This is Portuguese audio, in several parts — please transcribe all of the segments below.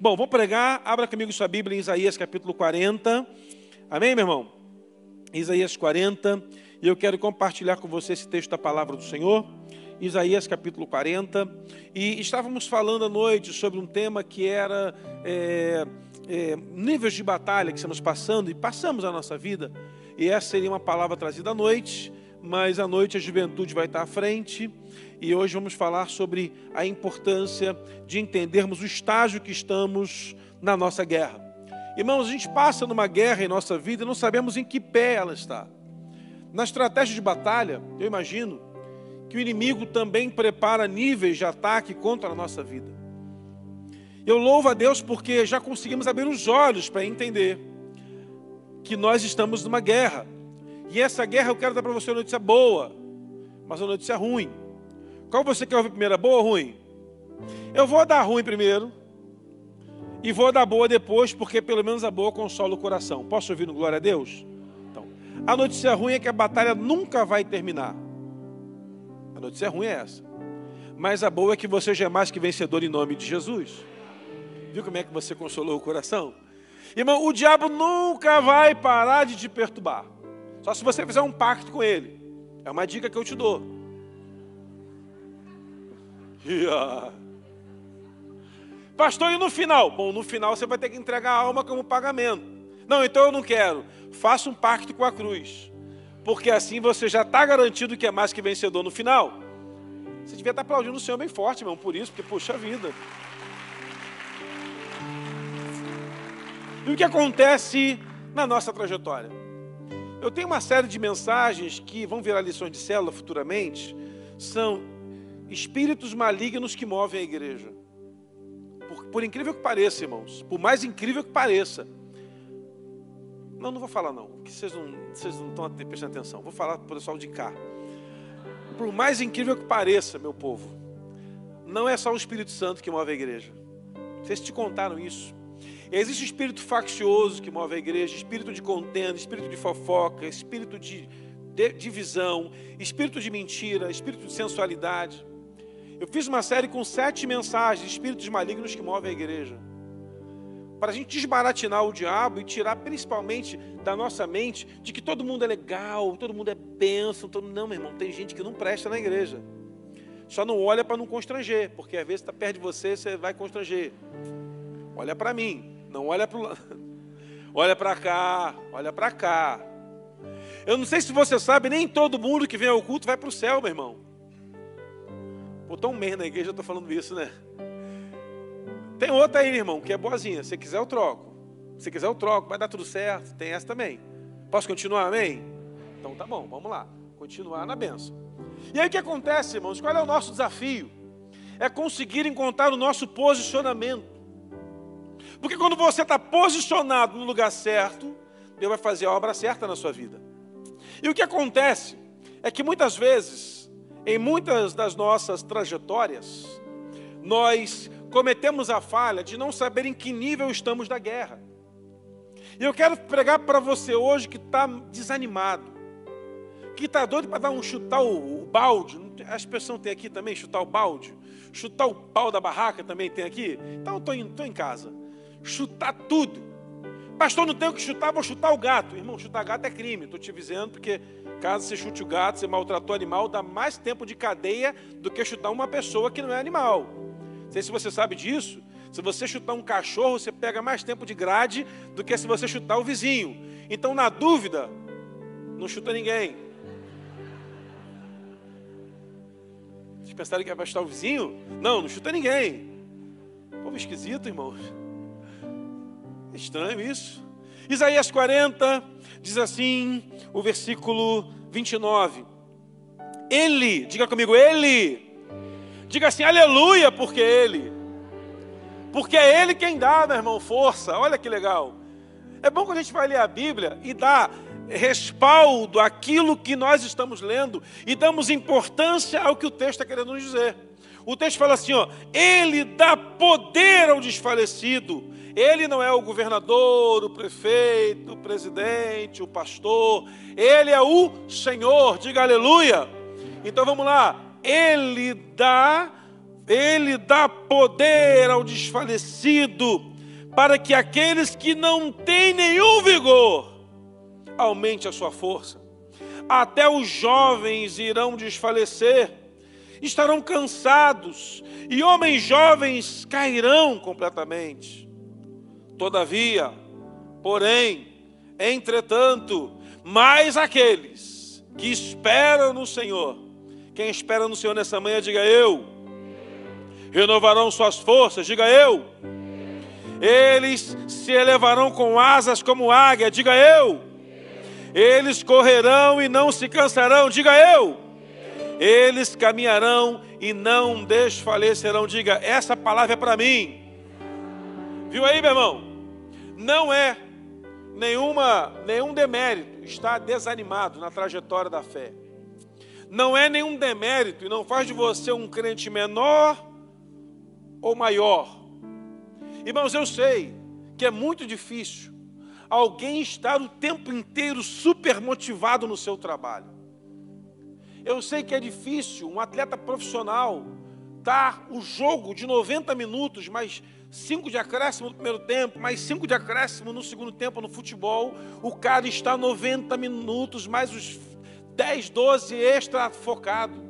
Bom, vou pregar. Abra comigo sua Bíblia em Isaías capítulo 40. Amém, meu irmão? Isaías 40. E eu quero compartilhar com você esse texto da palavra do Senhor. Isaías capítulo 40. E estávamos falando à noite sobre um tema que era é, é, níveis de batalha que estamos passando e passamos na nossa vida. E essa seria uma palavra trazida à noite, mas à noite a juventude vai estar à frente. E hoje vamos falar sobre a importância de entendermos o estágio que estamos na nossa guerra. Irmãos, a gente passa numa guerra em nossa vida e não sabemos em que pé ela está. Na estratégia de batalha, eu imagino que o inimigo também prepara níveis de ataque contra a nossa vida. Eu louvo a Deus porque já conseguimos abrir os olhos para entender que nós estamos numa guerra. E essa guerra eu quero dar para você uma notícia boa, mas uma notícia ruim. Qual você quer ouvir primeiro, boa ou ruim? Eu vou dar ruim primeiro e vou dar boa depois, porque pelo menos a boa consola o coração. Posso ouvir no glória a Deus? Então, a notícia ruim é que a batalha nunca vai terminar. A notícia ruim é essa. Mas a boa é que você já é mais que vencedor em nome de Jesus. Viu como é que você consolou o coração? Irmão, o diabo nunca vai parar de te perturbar. Só se você fizer um pacto com ele. É uma dica que eu te dou. Yeah. Pastor, e no final? Bom, no final você vai ter que entregar a alma como pagamento. Não, então eu não quero. Faça um pacto com a cruz porque assim você já está garantido que é mais que vencedor no final. Você devia estar tá aplaudindo o Senhor bem forte, irmão, por isso, porque, puxa vida. E o que acontece na nossa trajetória? Eu tenho uma série de mensagens que vão virar lições de célula futuramente, são espíritos malignos que movem a igreja. Por, por incrível que pareça, irmãos, por mais incrível que pareça, não, não vou falar não, que vocês não, vocês não estão prestando atenção. Vou falar para o pessoal de cá. Por mais incrível que pareça, meu povo, não é só o Espírito Santo que move a igreja. Vocês te contaram isso. Existe espírito faccioso que move a igreja, espírito de contenda, espírito de fofoca, espírito de divisão, espírito de mentira, espírito de sensualidade. Eu fiz uma série com sete mensagens, espíritos malignos que movem a igreja para a gente desbaratinar o diabo e tirar principalmente da nossa mente de que todo mundo é legal, todo mundo é bênção. Todo... Não, meu irmão, tem gente que não presta na igreja. Só não olha para não constranger, porque às vezes está perto de você, você vai constranger. Olha para mim, não olha para o Olha para cá, olha para cá. Eu não sei se você sabe, nem todo mundo que vem ao culto vai para o céu, meu irmão. Botou um mês na igreja, eu estou falando isso, né? Tem outra aí, irmão, que é boazinha. Se quiser, eu troco. Se quiser, eu troco. Vai dar tudo certo. Tem essa também. Posso continuar, amém? Então tá bom, vamos lá. Continuar na benção. E aí o que acontece, irmãos? Qual é o nosso desafio? É conseguir encontrar o nosso posicionamento. Porque quando você está posicionado no lugar certo, Deus vai fazer a obra certa na sua vida. E o que acontece é que muitas vezes, em muitas das nossas trajetórias, nós cometemos a falha de não saber em que nível estamos da guerra. E eu quero pregar para você hoje que está desanimado, que está doido para dar um chutar o, balde. A expressão tem aqui também, chutar o balde. Chutar o pau da barraca também tem aqui. Então eu estou em casa. Chutar tudo. Pastor, não tenho que chutar, vou chutar o gato. Irmão, chutar gato é crime. Estou te avisando, porque caso você chute o gato, você maltratou o animal, dá mais tempo de cadeia do que chutar uma pessoa que não é animal. Não sei se você sabe disso. Se você chutar um cachorro, você pega mais tempo de grade do que se você chutar o vizinho. Então, na dúvida, não chuta ninguém. Vocês pensaram que ia chutar o vizinho? Não, não chuta ninguém. Povo esquisito, irmãos. Estranho isso. Isaías 40 diz assim, o versículo 29. Ele, diga comigo, ele Diga assim, aleluia, porque Ele. Porque é Ele quem dá, meu irmão, força. Olha que legal. É bom quando a gente vai ler a Bíblia e dá respaldo àquilo que nós estamos lendo e damos importância ao que o texto está querendo nos dizer. O texto fala assim: ó, Ele dá poder ao desfalecido. Ele não é o governador, o prefeito, o presidente, o pastor. Ele é o Senhor. Diga aleluia. Então vamos lá ele dá Ele dá poder ao desfalecido, para que aqueles que não têm nenhum vigor aumente a sua força. Até os jovens irão desfalecer, estarão cansados, e homens jovens cairão completamente. Todavia, porém, entretanto, mais aqueles que esperam no Senhor, quem espera no Senhor nessa manhã, diga eu, renovarão suas forças, diga eu, eles se elevarão com asas como águia, diga eu, eles correrão e não se cansarão, diga eu, eles caminharão e não desfalecerão, diga, essa palavra é para mim. Viu aí, meu irmão? Não é nenhuma, nenhum demérito estar desanimado na trajetória da fé. Não é nenhum demérito e não faz de você um crente menor ou maior. Irmãos, eu sei que é muito difícil alguém estar o tempo inteiro super motivado no seu trabalho. Eu sei que é difícil um atleta profissional dar o jogo de 90 minutos, mas cinco de acréscimo no primeiro tempo, mais cinco de acréscimo no segundo tempo no futebol. O cara está 90 minutos, mais os 10, 12 extra focado.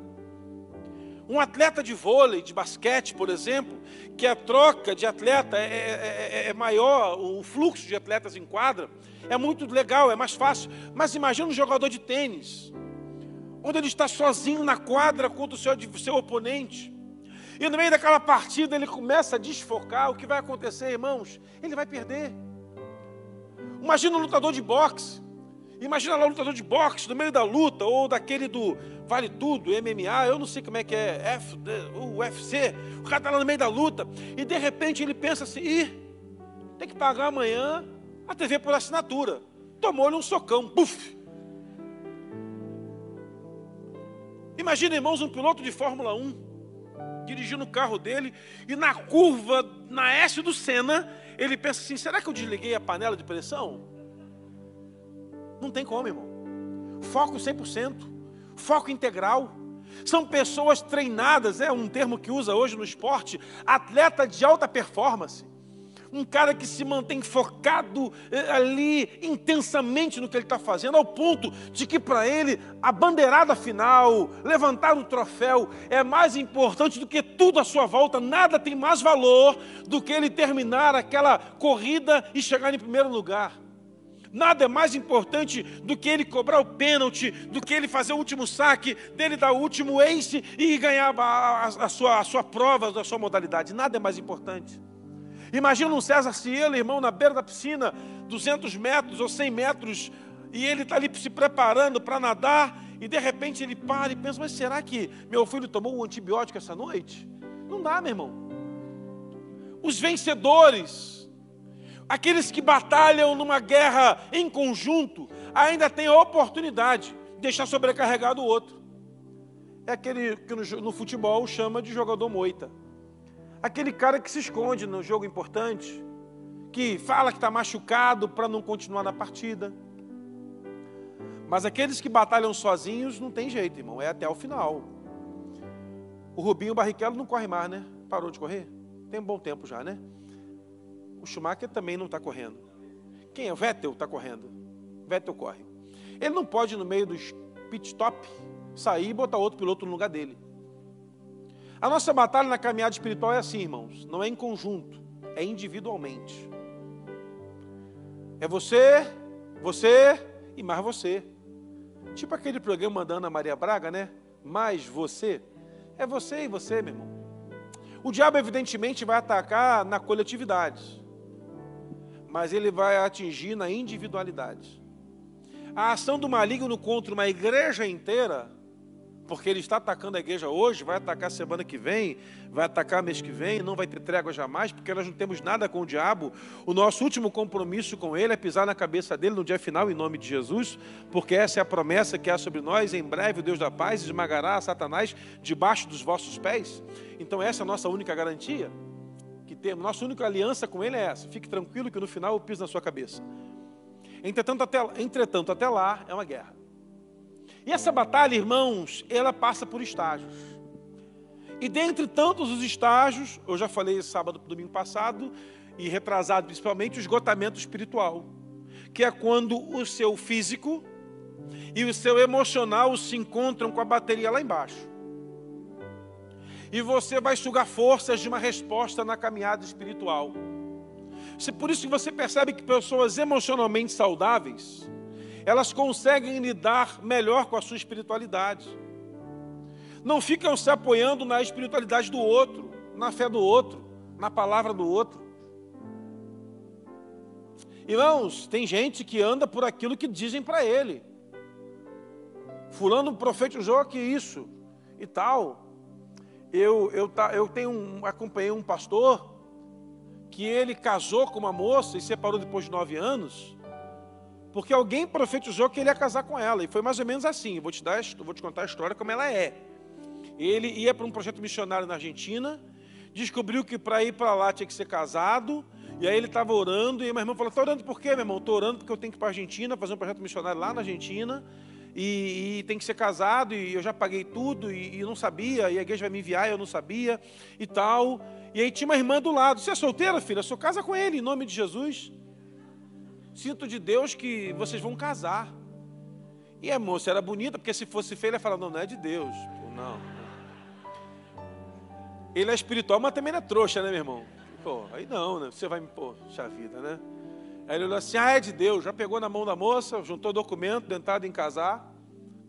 Um atleta de vôlei, de basquete, por exemplo, que a troca de atleta é, é, é, é maior, o fluxo de atletas em quadra, é muito legal, é mais fácil. Mas imagina um jogador de tênis quando ele está sozinho na quadra contra o seu, seu oponente. E no meio daquela partida ele começa a desfocar. O que vai acontecer, irmãos? Ele vai perder. Imagina um lutador de boxe. Imagina lá um lutador de boxe no meio da luta, ou daquele do Vale Tudo, MMA, eu não sei como é que é, F, o UFC. O cara está lá no meio da luta, e de repente ele pensa assim: ih, tem que pagar amanhã a TV por assinatura. Tomou-lhe um socão, puf! Imagina, irmãos, um piloto de Fórmula 1 dirigindo o carro dele e na curva, na S do Senna, ele pensa assim: será que eu desliguei a panela de pressão? Não tem como, irmão. Foco 100%, foco integral. São pessoas treinadas, é um termo que usa hoje no esporte, atleta de alta performance um cara que se mantém focado eh, ali intensamente no que ele está fazendo, ao ponto de que para ele a bandeirada final, levantar o troféu, é mais importante do que tudo à sua volta, nada tem mais valor do que ele terminar aquela corrida e chegar em primeiro lugar. Nada é mais importante do que ele cobrar o pênalti, do que ele fazer o último saque, dele dar o último ace e ganhar a, a, a, sua, a sua prova, a sua modalidade. Nada é mais importante. Imagina um César Cielo, irmão, na beira da piscina, 200 metros ou 100 metros, e ele está ali se preparando para nadar, e de repente ele para e pensa: Mas será que meu filho tomou um antibiótico essa noite? Não dá, meu irmão. Os vencedores, aqueles que batalham numa guerra em conjunto, ainda têm a oportunidade de deixar sobrecarregado o outro. É aquele que no, no futebol chama de jogador moita. Aquele cara que se esconde no jogo importante, que fala que está machucado para não continuar na partida. Mas aqueles que batalham sozinhos não tem jeito, irmão, é até o final. O Rubinho Barrichello não corre mais, né? Parou de correr? Tem um bom tempo já, né? O Schumacher também não está correndo. Quem é? O Vettel está correndo. Vettel corre. Ele não pode, no meio dos pit stop, sair e botar outro piloto no lugar dele. A nossa batalha na caminhada espiritual é assim, irmãos, não é em conjunto, é individualmente. É você, você e mais você. Tipo aquele programa da Ana Maria Braga, né? Mais você. É você e você, meu irmão. O diabo, evidentemente, vai atacar na coletividade, mas ele vai atingir na individualidade. A ação do maligno contra uma igreja inteira porque ele está atacando a igreja hoje, vai atacar semana que vem, vai atacar mês que vem, não vai ter trégua jamais, porque nós não temos nada com o diabo. O nosso último compromisso com ele é pisar na cabeça dele no dia final, em nome de Jesus, porque essa é a promessa que há sobre nós. Em breve, o Deus da paz esmagará Satanás debaixo dos vossos pés. Então, essa é a nossa única garantia que temos. Nossa única aliança com ele é essa. Fique tranquilo que no final eu piso na sua cabeça. Entretanto, até, entretanto, até lá é uma guerra. E essa batalha, irmãos, ela passa por estágios. E dentre tantos os estágios, eu já falei sábado, domingo passado, e retrasado principalmente, o esgotamento espiritual, que é quando o seu físico e o seu emocional se encontram com a bateria lá embaixo. E você vai sugar forças de uma resposta na caminhada espiritual. Por isso que você percebe que pessoas emocionalmente saudáveis, elas conseguem lidar melhor com a sua espiritualidade. Não ficam se apoiando na espiritualidade do outro, na fé do outro, na palavra do outro. Irmãos, tem gente que anda por aquilo que dizem para ele. Fulano profetizou que isso e tal. Eu, eu, eu tenho um, acompanhei um pastor que ele casou com uma moça e separou depois de nove anos, porque alguém profetizou que ele ia casar com ela. E foi mais ou menos assim. vou te dar, vou te contar a história como ela é. Ele ia para um projeto missionário na Argentina, descobriu que para ir para lá tinha que ser casado. E aí ele estava orando, e minha irmã falou: Está orando por quê, meu irmão? Estou orando porque eu tenho que ir para a Argentina, fazer um projeto missionário lá na Argentina e, e, tem que ser casado, e eu já paguei tudo, e, e não sabia, e a igreja vai me enviar, eu não sabia, e tal. E aí tinha uma irmã do lado, você é solteira, filha? Sou casa com ele, em nome de Jesus. Sinto de Deus que vocês vão casar. E a moça era bonita, porque se fosse feia, ela falar, não, não é de Deus. Pô, não. Ele é espiritual, mas também não é trouxa, né, meu irmão? Pô, aí não, né? Você vai me, poxa vida, né? Aí ele olhou assim: ah, é de Deus. Já pegou na mão da moça, juntou documento, tentado em casar.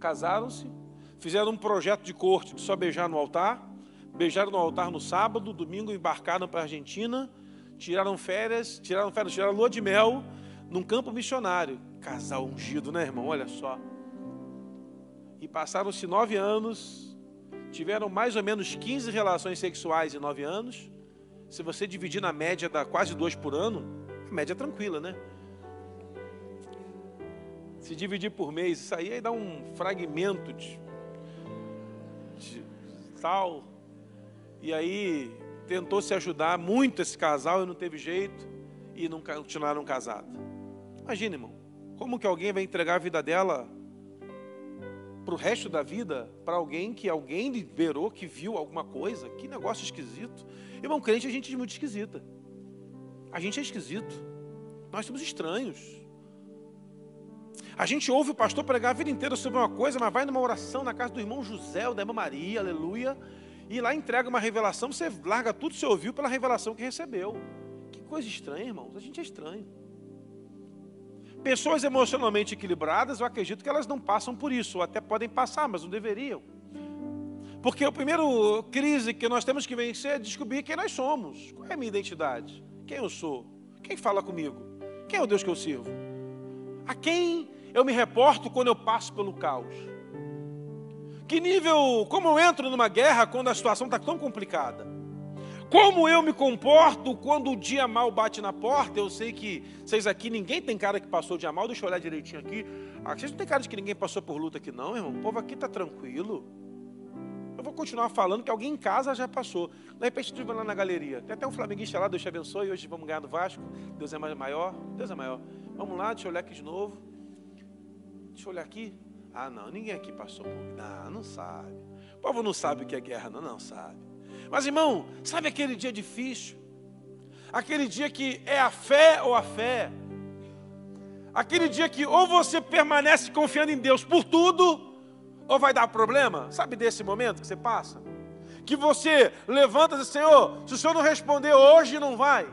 Casaram-se, fizeram um projeto de corte de só beijar no altar. Beijaram no altar no sábado, domingo embarcaram para a Argentina, tiraram férias, tiraram férias, tiraram lua de mel num campo missionário. Casal ungido, né, irmão? Olha só. E passaram-se nove anos, tiveram mais ou menos 15 relações sexuais em nove anos. Se você dividir na média, dá quase dois por ano média tranquila, né? Se dividir por mês, isso aí, aí dá um fragmento de, de tal. E aí tentou se ajudar muito esse casal e não teve jeito e não continuaram casados. Imagina, irmão, como que alguém vai entregar a vida dela para o resto da vida para alguém que alguém liberou, que viu alguma coisa? Que negócio esquisito. Irmão, crente a gente é muito esquisita. A gente é esquisito. Nós somos estranhos. A gente ouve o pastor pregar a vida inteira sobre uma coisa, mas vai numa oração na casa do irmão José ou da irmã Maria, aleluia, e lá entrega uma revelação, você larga tudo que você ouviu pela revelação que recebeu. Que coisa estranha, irmãos. A gente é estranho. Pessoas emocionalmente equilibradas, eu acredito que elas não passam por isso, ou até podem passar, mas não deveriam. Porque o primeiro crise que nós temos que vencer é descobrir quem nós somos. Qual é a minha identidade? Quem eu sou? Quem fala comigo? Quem é o Deus que eu sirvo? A quem eu me reporto quando eu passo pelo caos? Que nível, como eu entro numa guerra quando a situação está tão complicada? Como eu me comporto quando o dia mal bate na porta? Eu sei que vocês aqui, ninguém tem cara que passou o dia mal, deixa eu olhar direitinho aqui. Ah, vocês não tem cara de que ninguém passou por luta aqui, não, irmão. O povo aqui está tranquilo. Eu vou continuar falando que alguém em casa já passou. De repente, estive lá na galeria. Tem até um flamenguista lá, Deus te abençoe. Hoje vamos ganhar do Vasco. Deus é maior. Deus é maior. Vamos lá, deixa eu olhar aqui de novo. Deixa eu olhar aqui. Ah, não, ninguém aqui passou por. Não, não sabe. O povo não sabe o que é guerra, não, não sabe. Mas, irmão, sabe aquele dia difícil? Aquele dia que é a fé ou a fé? Aquele dia que ou você permanece confiando em Deus por tudo, ou vai dar problema? Sabe desse momento que você passa? Que você levanta e diz, Senhor, se o Senhor não responder hoje, não vai.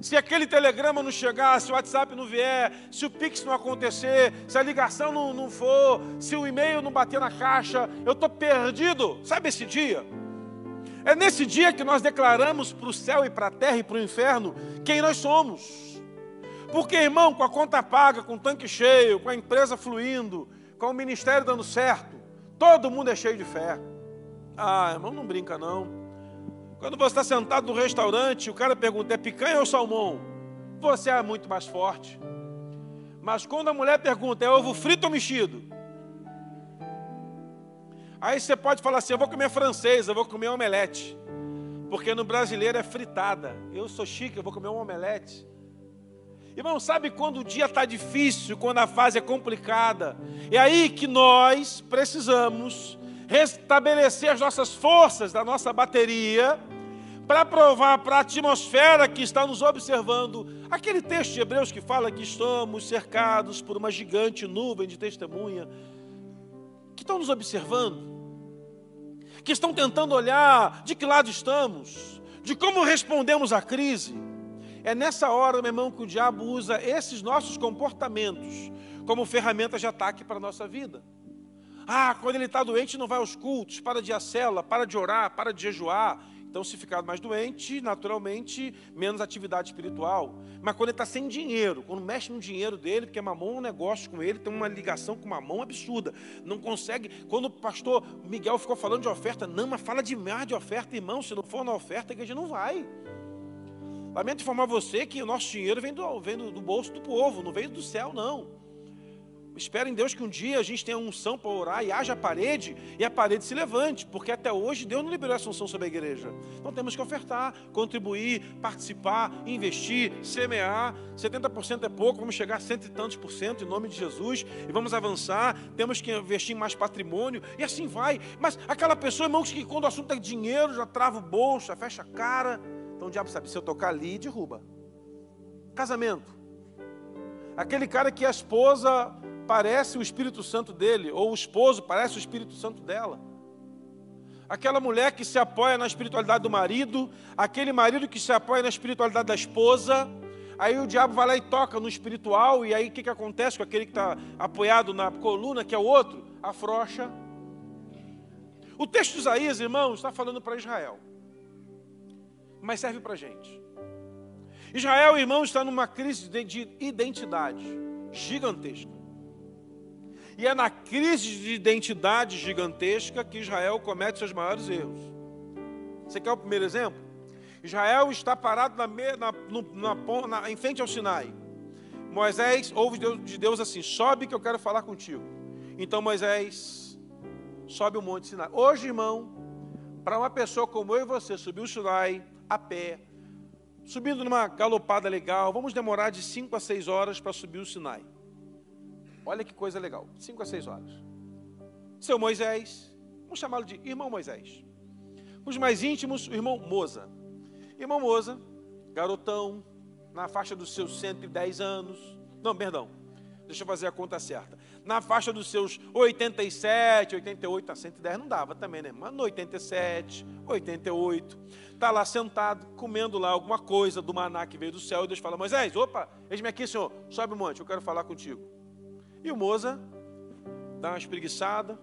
Se aquele telegrama não chegar, se o WhatsApp não vier, se o Pix não acontecer, se a ligação não, não for, se o e-mail não bater na caixa, eu estou perdido. Sabe esse dia? É nesse dia que nós declaramos para o céu e para a terra e para o inferno quem nós somos. Porque, irmão, com a conta paga, com o tanque cheio, com a empresa fluindo, com o ministério dando certo, Todo mundo é cheio de fé. Ah, irmão, não brinca não. Quando você está sentado no restaurante, o cara pergunta: é picanha ou salmão? Você é muito mais forte. Mas quando a mulher pergunta: é ovo frito ou mexido? Aí você pode falar assim: eu vou comer francês, eu vou comer omelete. Porque no brasileiro é fritada. Eu sou chique, eu vou comer um omelete. Irmão, sabe quando o dia está difícil, quando a fase é complicada? É aí que nós precisamos restabelecer as nossas forças da nossa bateria para provar para a atmosfera que está nos observando. Aquele texto de Hebreus que fala que estamos cercados por uma gigante nuvem de testemunha, que estão nos observando, que estão tentando olhar de que lado estamos, de como respondemos à crise. É nessa hora, meu irmão, que o diabo usa esses nossos comportamentos como ferramenta de ataque para a nossa vida. Ah, quando ele está doente, não vai aos cultos, para de ir à cela, para de orar, para de jejuar. Então, se ficar mais doente, naturalmente, menos atividade espiritual. Mas quando ele está sem dinheiro, quando mexe no dinheiro dele, porque mamão é um negócio com ele, tem uma ligação com mamão absurda. Não consegue. Quando o pastor Miguel ficou falando de oferta, não, mas fala demais de oferta, irmão. Se não for na oferta, a igreja não vai. Lamento informar você que o nosso dinheiro vem do, vem do, bolso do povo, não veio do céu, não. Espero em Deus que um dia a gente tenha unção para orar e haja parede e a parede se levante, porque até hoje Deus não liberou essa unção sobre a igreja. Então temos que ofertar, contribuir, participar, investir, semear. 70% é pouco, vamos chegar a cento e tantos por cento em nome de Jesus e vamos avançar. Temos que investir em mais patrimônio e assim vai. Mas aquela pessoa, irmãos, que quando o assunto é dinheiro já trava o bolso, já fecha a cara. Então o diabo sabe, se eu tocar ali, derruba. Casamento. Aquele cara que a esposa parece o Espírito Santo dele, ou o esposo parece o Espírito Santo dela. Aquela mulher que se apoia na espiritualidade do marido, aquele marido que se apoia na espiritualidade da esposa, aí o diabo vai lá e toca no espiritual, e aí o que, que acontece com aquele que está apoiado na coluna, que é o outro? Afrocha. O texto de Isaías, irmãos, está falando para Israel, mas serve para a gente. Israel, irmão, está numa crise de identidade gigantesca. E é na crise de identidade gigantesca que Israel comete seus maiores erros. Você quer o primeiro exemplo? Israel está parado na, na, na, na, em frente ao Sinai. Moisés ouve de Deus assim: sobe que eu quero falar contigo. Então Moisés sobe o monte Sinai. Hoje, irmão, para uma pessoa como eu e você subir o Sinai a pé, subindo numa galopada legal, vamos demorar de 5 a 6 horas para subir o Sinai. Olha que coisa legal. Cinco a seis horas. Seu Moisés, vamos chamá-lo de irmão Moisés. Os mais íntimos, o irmão Moza. Irmão Moza, garotão, na faixa dos seus 110 anos. Não, perdão. Deixa eu fazer a conta certa. Na faixa dos seus 87, 88, a 110 não dava também, né? Mas no 87, 88, está lá sentado, comendo lá alguma coisa do maná que veio do céu, e Deus fala: Moisés, opa, eis-me aqui, senhor, sobe o monte, eu quero falar contigo. E o Moza dá uma espreguiçada,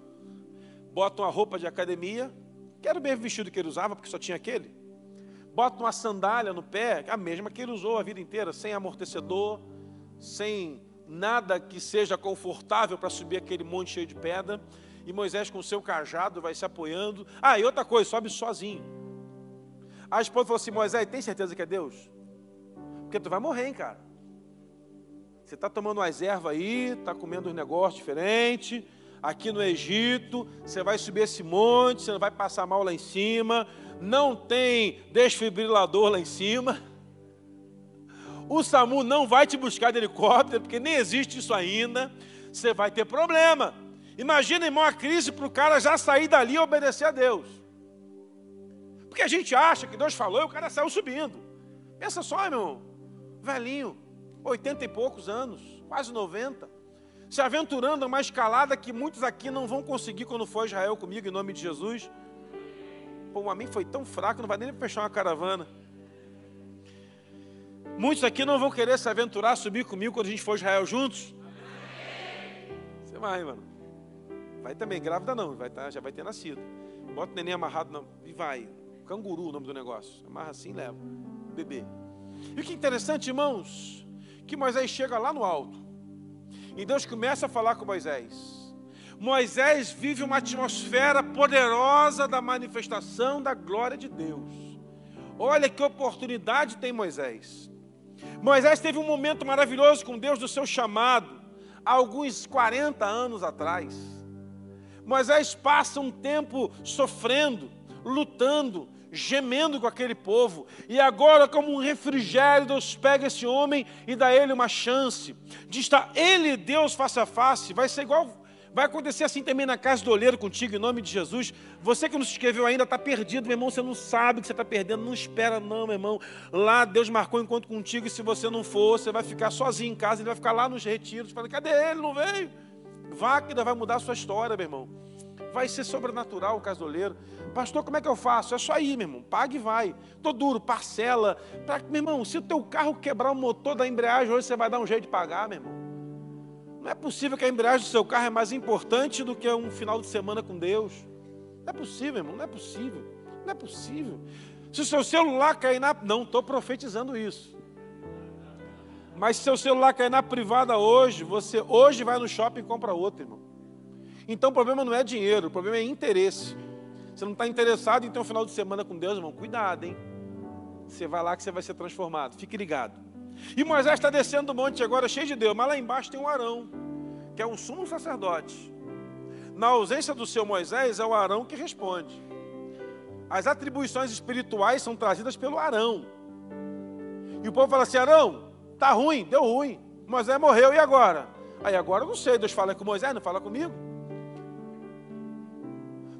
bota uma roupa de academia, que era o mesmo vestido que ele usava, porque só tinha aquele. Bota uma sandália no pé, a mesma que ele usou a vida inteira, sem amortecedor, sem nada que seja confortável para subir aquele monte cheio de pedra. E Moisés, com seu cajado, vai se apoiando. Ah, e outra coisa, sobe sozinho. A esposa falou assim: Moisés, tem certeza que é Deus? Porque tu vai morrer, hein, cara. Você está tomando umas ervas aí, está comendo uns negócios diferentes. Aqui no Egito, você vai subir esse monte, você não vai passar mal lá em cima. Não tem desfibrilador lá em cima. O SAMU não vai te buscar de helicóptero, porque nem existe isso ainda. Você vai ter problema. Imagina, irmão, a crise para o cara já sair dali e obedecer a Deus. Porque a gente acha que Deus falou e o cara saiu subindo. Pensa só, meu velhinho, 80 e poucos anos, quase 90, se aventurando a uma escalada que muitos aqui não vão conseguir quando for Israel comigo, em nome de Jesus. Pô, a mim foi tão fraco, não vai nem fechar uma caravana. Muitos aqui não vão querer se aventurar, subir comigo quando a gente for Israel juntos. Você vai, mano. Vai também, grávida não, vai tá, já vai ter nascido. Bota o neném amarrado, não, e vai. Canguru o nome do negócio. Amarra assim leva. Bebê. E o que é interessante, irmãos, que Moisés chega lá no alto. E Deus começa a falar com Moisés. Moisés vive uma atmosfera poderosa da manifestação da glória de Deus. Olha que oportunidade tem Moisés. Moisés teve um momento maravilhoso com Deus do seu chamado, há alguns 40 anos atrás. Moisés passa um tempo sofrendo, lutando, gemendo com aquele povo. E agora, como um refrigério, Deus pega esse homem e dá ele uma chance de estar ele e Deus face a face. Vai ser igual Vai acontecer assim também na casa do olheiro contigo, em nome de Jesus. Você que não se inscreveu ainda está perdido, meu irmão. Você não sabe que você está perdendo. Não espera, não, meu irmão. Lá Deus marcou um encontro contigo. E se você não for, você vai ficar sozinho em casa. Ele vai ficar lá nos retiros. Falando, cadê ele? Não veio? Vá que ainda vai mudar a sua história, meu irmão. Vai ser sobrenatural o caso do olheiro. Pastor, como é que eu faço? É só ir, meu irmão. Pague e vai. Tô duro, parcela. Pra... Meu irmão, se o teu carro quebrar o motor da embreagem, hoje você vai dar um jeito de pagar, meu irmão. Não é possível que a embreagem do seu carro é mais importante do que um final de semana com Deus. Não é possível, irmão. Não é possível. Não é possível. Se o seu celular cair na. Não estou profetizando isso. Mas se seu celular cair na privada hoje, você hoje vai no shopping e compra outro, irmão. Então o problema não é dinheiro, o problema é interesse. Você não está interessado em ter um final de semana com Deus, irmão? Cuidado, hein? Você vai lá que você vai ser transformado. Fique ligado. E Moisés está descendo do monte agora cheio de Deus, mas lá embaixo tem um Arão, que é um sumo sacerdote. Na ausência do seu Moisés, é o Arão que responde. As atribuições espirituais são trazidas pelo Arão. E o povo fala assim: Arão, tá ruim, deu ruim. Moisés morreu, e agora? Aí agora eu não sei, Deus fala com Moisés, não fala comigo.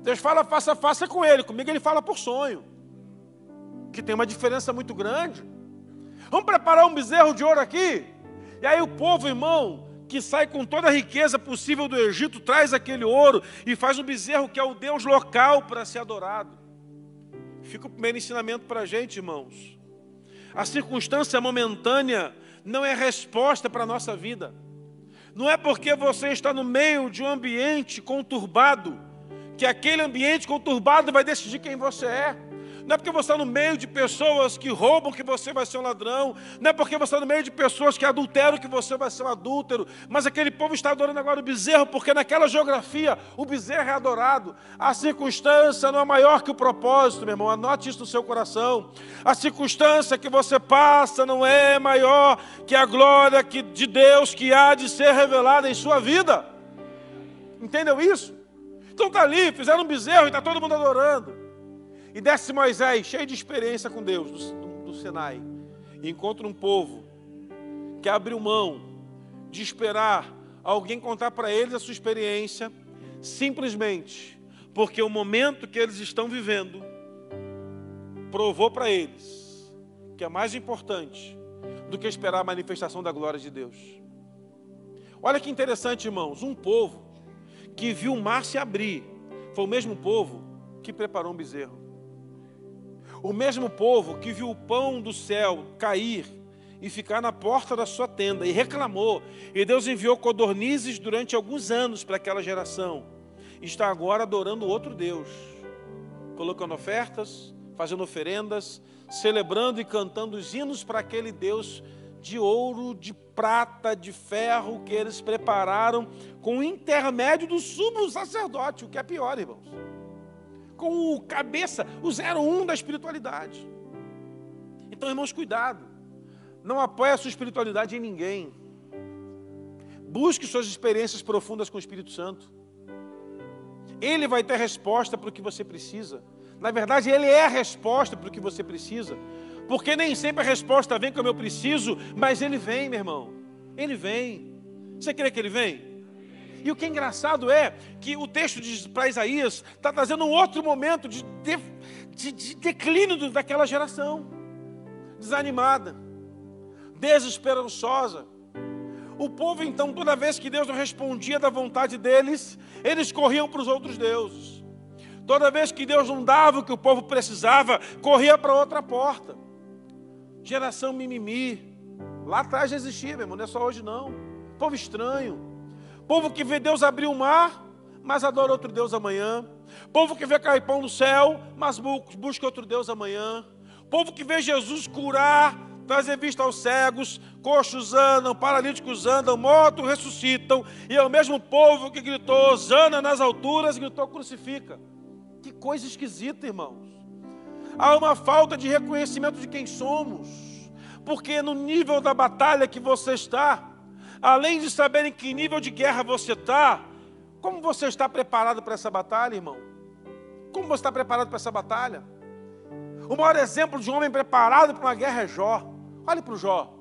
Deus fala faça faça com ele, comigo ele fala por sonho. Que tem uma diferença muito grande. Vamos preparar um bezerro de ouro aqui? E aí o povo, irmão, que sai com toda a riqueza possível do Egito, traz aquele ouro e faz um bezerro que é o Deus local para ser adorado. Fica o primeiro ensinamento para a gente, irmãos. A circunstância momentânea não é resposta para a nossa vida. Não é porque você está no meio de um ambiente conturbado que aquele ambiente conturbado vai decidir quem você é. Não é porque você está no meio de pessoas que roubam que você vai ser um ladrão. Não é porque você está no meio de pessoas que adulteram que você vai ser um adúltero. Mas aquele povo está adorando agora o bezerro, porque naquela geografia o bezerro é adorado. A circunstância não é maior que o propósito, meu irmão. Anote isso no seu coração. A circunstância que você passa não é maior que a glória de Deus que há de ser revelada em sua vida. Entendeu isso? Então está ali, fizeram um bezerro e está todo mundo adorando. E desce Moisés, cheio de experiência com Deus, do, do, Sinai, e encontra um povo que abriu mão de esperar alguém contar para eles a sua experiência, simplesmente porque o momento que eles estão vivendo provou para eles que é mais importante do que esperar a manifestação da glória de Deus. Olha que interessante, irmãos, um povo que viu o mar se abrir foi o mesmo povo que preparou um bezerro. O mesmo povo que viu o pão do céu cair e ficar na porta da sua tenda e reclamou, e Deus enviou codornizes durante alguns anos para aquela geração, está agora adorando outro Deus, colocando ofertas, fazendo oferendas, celebrando e cantando os hinos para aquele Deus de ouro, de prata, de ferro que eles prepararam com o intermédio do sumo sacerdote, o que é pior, irmãos com o cabeça, o 01 da espiritualidade. Então, irmãos, cuidado. Não apoie a sua espiritualidade em ninguém. Busque suas experiências profundas com o Espírito Santo. Ele vai ter resposta para o que você precisa. Na verdade, ele é a resposta para o que você precisa. Porque nem sempre a resposta vem como eu preciso, mas ele vem, meu irmão. Ele vem. Você crê que ele vem? E o que é engraçado é que o texto para Isaías está trazendo um outro momento de, de, de, de declínio daquela geração, desanimada, desesperançosa. O povo, então, toda vez que Deus não respondia da vontade deles, eles corriam para os outros deuses. Toda vez que Deus não dava o que o povo precisava, corria para outra porta. Geração mimimi. Lá atrás já existia, meu irmão, não é só hoje não. Povo estranho Povo que vê Deus abrir o mar, mas adora outro Deus amanhã. Povo que vê cair pão no céu, mas busca outro Deus amanhã. Povo que vê Jesus curar, trazer vista aos cegos, coxos andam, paralíticos andam, mortos ressuscitam. E é o mesmo povo que gritou, Zana nas alturas, gritou, crucifica. Que coisa esquisita, irmãos. Há uma falta de reconhecimento de quem somos. Porque no nível da batalha que você está, além de saber em que nível de guerra você está, como você está preparado para essa batalha, irmão? Como você está preparado para essa batalha? O maior exemplo de um homem preparado para uma guerra é Jó. Olhe para o Jó.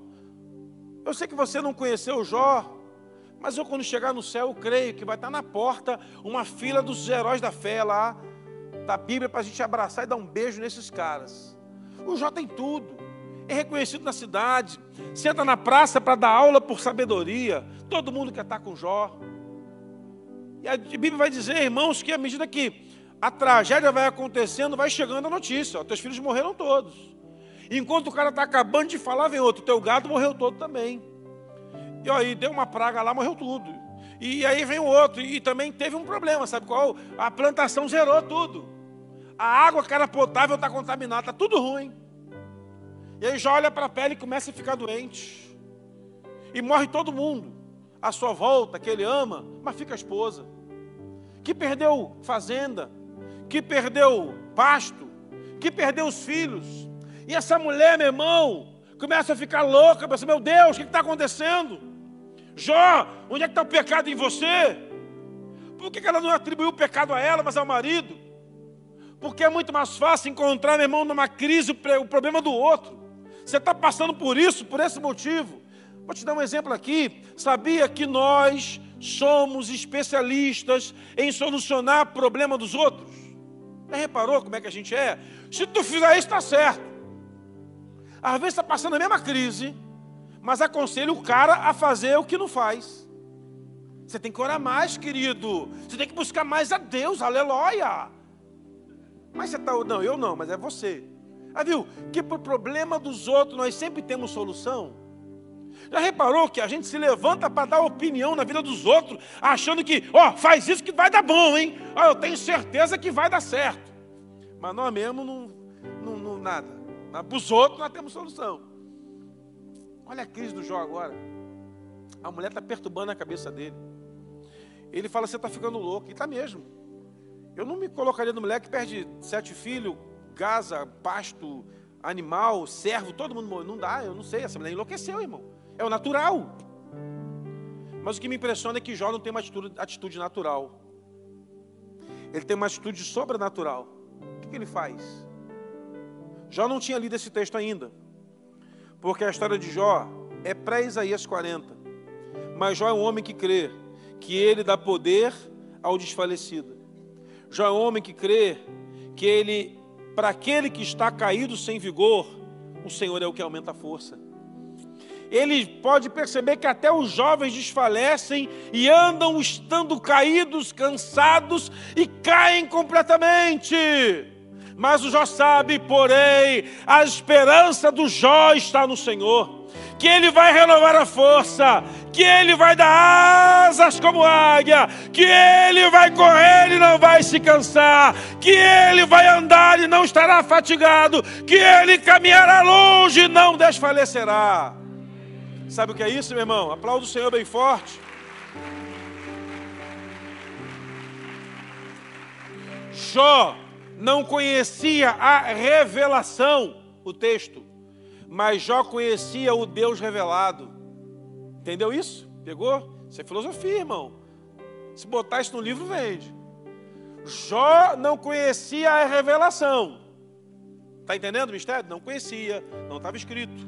Eu sei que você não conheceu o Jó, Mas eu, quando chegar no céu, eu creio que vai estar na porta uma fila dos heróis da fé lá, da Bíblia, para a gente abraçar e dar um beijo nesses caras. O Jó tem tudo, é reconhecido na cidade, senta na praça para dar aula por sabedoria. Todo mundo quer estar com Jó. E a Bíblia vai dizer, irmãos, que à medida que a tragédia vai acontecendo, vai chegando a notícia: ó, teus filhos morreram todos. Enquanto o cara está acabando de falar, vem outro: teu gado morreu todo também. E aí deu uma praga lá, morreu tudo. E aí vem o outro, e também teve um problema, sabe qual? A plantação zerou tudo. A água que era potável está contaminada, está tudo ruim. E aí já olha para a pele e começa a ficar doente. E morre todo mundo. À sua volta, que ele ama, mas fica a esposa. Que perdeu fazenda, que perdeu pasto, que perdeu os filhos. E essa mulher, meu irmão, começa a ficar louca, pensa, meu Deus, o que está acontecendo? Jó, onde é que está o pecado em você? Por que ela não atribuiu o pecado a ela, mas ao marido? Porque é muito mais fácil encontrar, meu irmão, numa crise o problema do outro. Você está passando por isso, por esse motivo. Vou te dar um exemplo aqui. Sabia que nós somos especialistas em solucionar problema dos outros? Já reparou como é que a gente é? Se tu fizer isso, está certo. Às vezes está passando a mesma crise, mas aconselho o cara a fazer o que não faz. Você tem que orar mais, querido. Você tem que buscar mais a Deus, aleluia. Mas você está. Não, eu não, mas é você. Ah, viu? Que para o problema dos outros nós sempre temos solução. Já reparou que a gente se levanta para dar opinião na vida dos outros, achando que, ó, oh, faz isso que vai dar bom, hein? Ó, oh, eu tenho certeza que vai dar certo. Mas nós mesmos não, não, não nada. Para os outros nós temos solução. Olha a crise do Jó agora. A mulher está perturbando a cabeça dele. Ele fala, você está ficando louco. E está mesmo. Eu não me colocaria no mulher que perde sete filhos, casa, pasto, animal, servo, todo mundo morre. Não dá, eu não sei. Essa mulher enlouqueceu, irmão. É o natural. Mas o que me impressiona é que Jó não tem uma atitude, atitude natural. Ele tem uma atitude sobrenatural. O que, que ele faz? Jó não tinha lido esse texto ainda. Porque a história de Jó é pré-Isaías 40. Mas Jó é um homem que crê que ele dá poder ao desfalecido. Jó é um homem que crê que ele, para aquele que está caído sem vigor, o Senhor é o que aumenta a força ele pode perceber que até os jovens desfalecem e andam estando caídos, cansados e caem completamente. Mas o Jó sabe, porém, a esperança do Jó está no Senhor, que ele vai renovar a força, que ele vai dar asas como águia, que ele vai correr e não vai se cansar, que ele vai andar e não estará fatigado, que ele caminhará longe e não desfalecerá. Sabe o que é isso, meu irmão? Aplauda o Senhor bem forte. Jó não conhecia a revelação, o texto, mas Jó conhecia o Deus revelado. Entendeu isso? Pegou? Isso é filosofia, irmão. Se botar isso no livro, vende. Jó não conhecia a revelação. Está entendendo o mistério? Não conhecia, não estava escrito.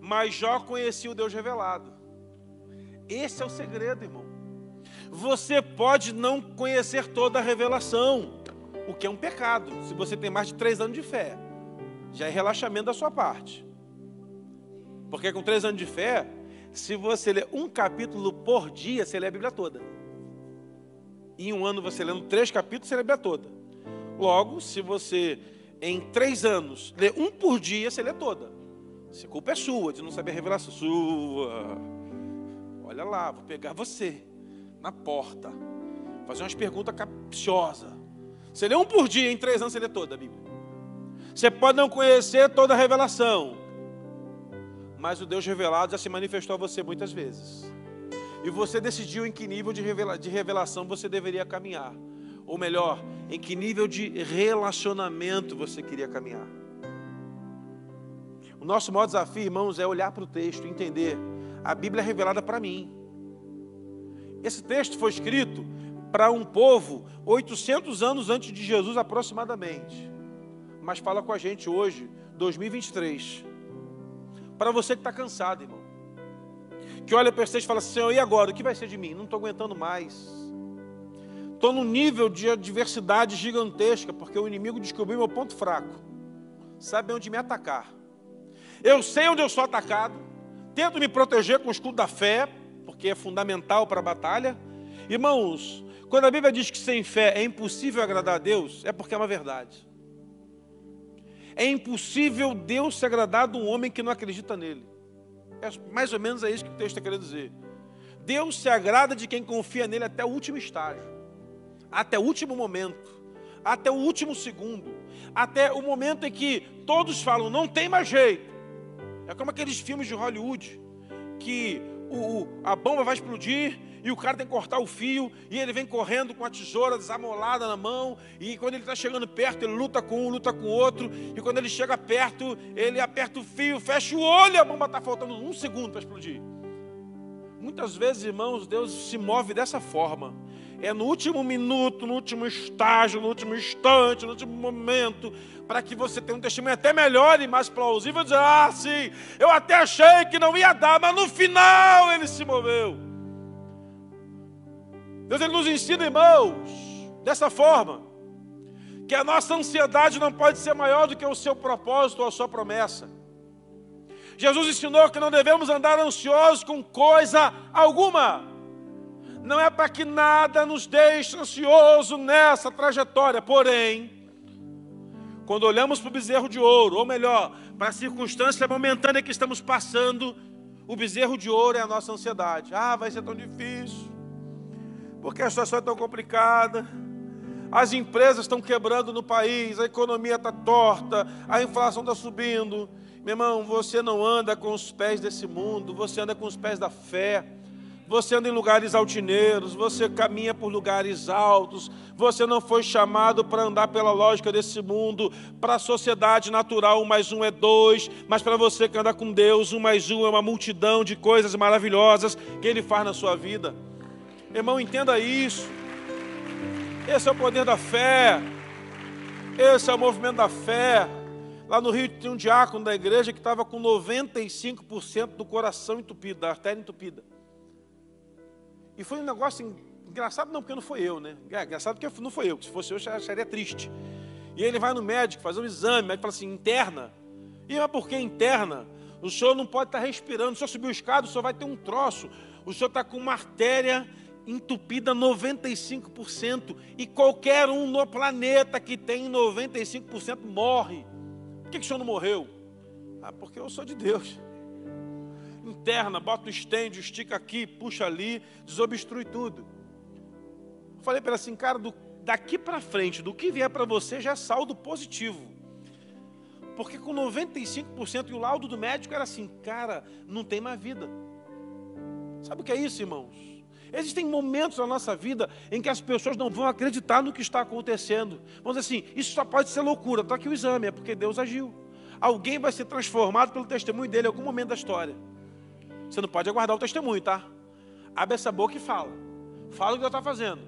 Mas Jó conhecia o Deus revelado. Esse é o segredo, irmão. Você pode não conhecer toda a revelação, o que é um pecado, se você tem mais de três anos de fé. Já é relaxamento da sua parte. Porque com três anos de fé, se você ler um capítulo por dia, você lê a Bíblia toda. Em um ano você lendo três capítulos, você lê a Bíblia toda. Logo, se você em três anos lê um por dia, você lê toda. Se a culpa é sua, de não saber a revelação. Sua. Olha lá, vou pegar você na porta. Fazer umas perguntas capciosas. Você lê um por dia, em três anos você lê toda a Bíblia. Você pode não conhecer toda a revelação. Mas o Deus revelado já se manifestou a você muitas vezes. E você decidiu em que nível de, revela de revelação você deveria caminhar. Ou melhor, em que nível de relacionamento você queria caminhar. O nosso maior desafio, irmãos, é olhar para o texto e entender. A Bíblia é revelada para mim. Esse texto foi escrito para um povo 800 anos antes de Jesus aproximadamente. Mas fala com a gente hoje, 2023. Para você que está cansado, irmão. que olha para você e fala assim: Senhor, e agora? O que vai ser de mim? Não estou aguentando mais. Estou num nível de adversidade gigantesca, porque o inimigo descobriu meu ponto fraco. Sabe onde me atacar. Eu sei onde eu sou atacado, tento me proteger com o escudo da fé, porque é fundamental para a batalha. Irmãos, quando a Bíblia diz que sem fé é impossível agradar a Deus, é porque é uma verdade. É impossível Deus se agradar de um homem que não acredita nele. É mais ou menos é isso que o texto está querendo dizer. Deus se agrada de quem confia nele até o último estágio, até o último momento, até o último segundo, até o momento em que todos falam, não tem mais jeito. É como aqueles filmes de Hollywood, que o, a bomba vai explodir e o cara tem que cortar o fio, e ele vem correndo com a tesoura desamolada na mão, e quando ele está chegando perto, ele luta com um, luta com outro, e quando ele chega perto, ele aperta o fio, fecha o olho, e a bomba está faltando um segundo para explodir. Muitas vezes, irmãos, Deus se move dessa forma. É no último minuto, no último estágio, no último instante, no último momento, para que você tenha um testemunho até melhor e mais plausível, dizer, ah, sim, eu até achei que não ia dar, mas no final ele se moveu. Deus ele nos ensina, irmãos, dessa forma, que a nossa ansiedade não pode ser maior do que o seu propósito ou a sua promessa. Jesus ensinou que não devemos andar ansiosos com coisa alguma. Não é para que nada nos deixe ansioso nessa trajetória, porém, quando olhamos para o bezerro de ouro, ou melhor, para a circunstância momentânea que estamos passando, o bezerro de ouro é a nossa ansiedade. Ah, vai ser tão difícil porque a situação é tão complicada. As empresas estão quebrando no país, a economia está torta, a inflação está subindo. Meu irmão, você não anda com os pés desse mundo, você anda com os pés da fé. Você anda em lugares altineiros, você caminha por lugares altos, você não foi chamado para andar pela lógica desse mundo, para a sociedade natural, um mais um é dois, mas para você que anda com Deus, um mais um é uma multidão de coisas maravilhosas que Ele faz na sua vida. Irmão, entenda isso. Esse é o poder da fé. Esse é o movimento da fé. Lá no Rio tinha um diácono da igreja que estava com 95% do coração entupido, da artéria entupida. E foi um negócio engraçado, não, porque não foi eu, né? É, engraçado porque não foi eu, se fosse eu, eu acharia triste. E ele vai no médico fazer um exame, o médico fala assim: interna. E mas por que interna? O senhor não pode estar respirando, o senhor subiu o escada, o senhor vai ter um troço. O senhor está com uma artéria entupida 95%, e qualquer um no planeta que tem 95% morre. Por que, que o senhor não morreu? Ah, porque eu sou de Deus. Interna, bota o estende, estica aqui, puxa ali, desobstrui tudo. falei para ele assim, cara, do, daqui para frente, do que vier para você já é saldo positivo. Porque com 95% e o laudo do médico era assim, cara, não tem mais vida. Sabe o que é isso, irmãos? Existem momentos na nossa vida em que as pessoas não vão acreditar no que está acontecendo. Vamos dizer assim, isso só pode ser loucura. Está aqui o exame, é porque Deus agiu. Alguém vai ser transformado pelo testemunho dele em algum momento da história. Você não pode aguardar o testemunho, tá? Abre essa boca e fala. Fala o que Deus está fazendo.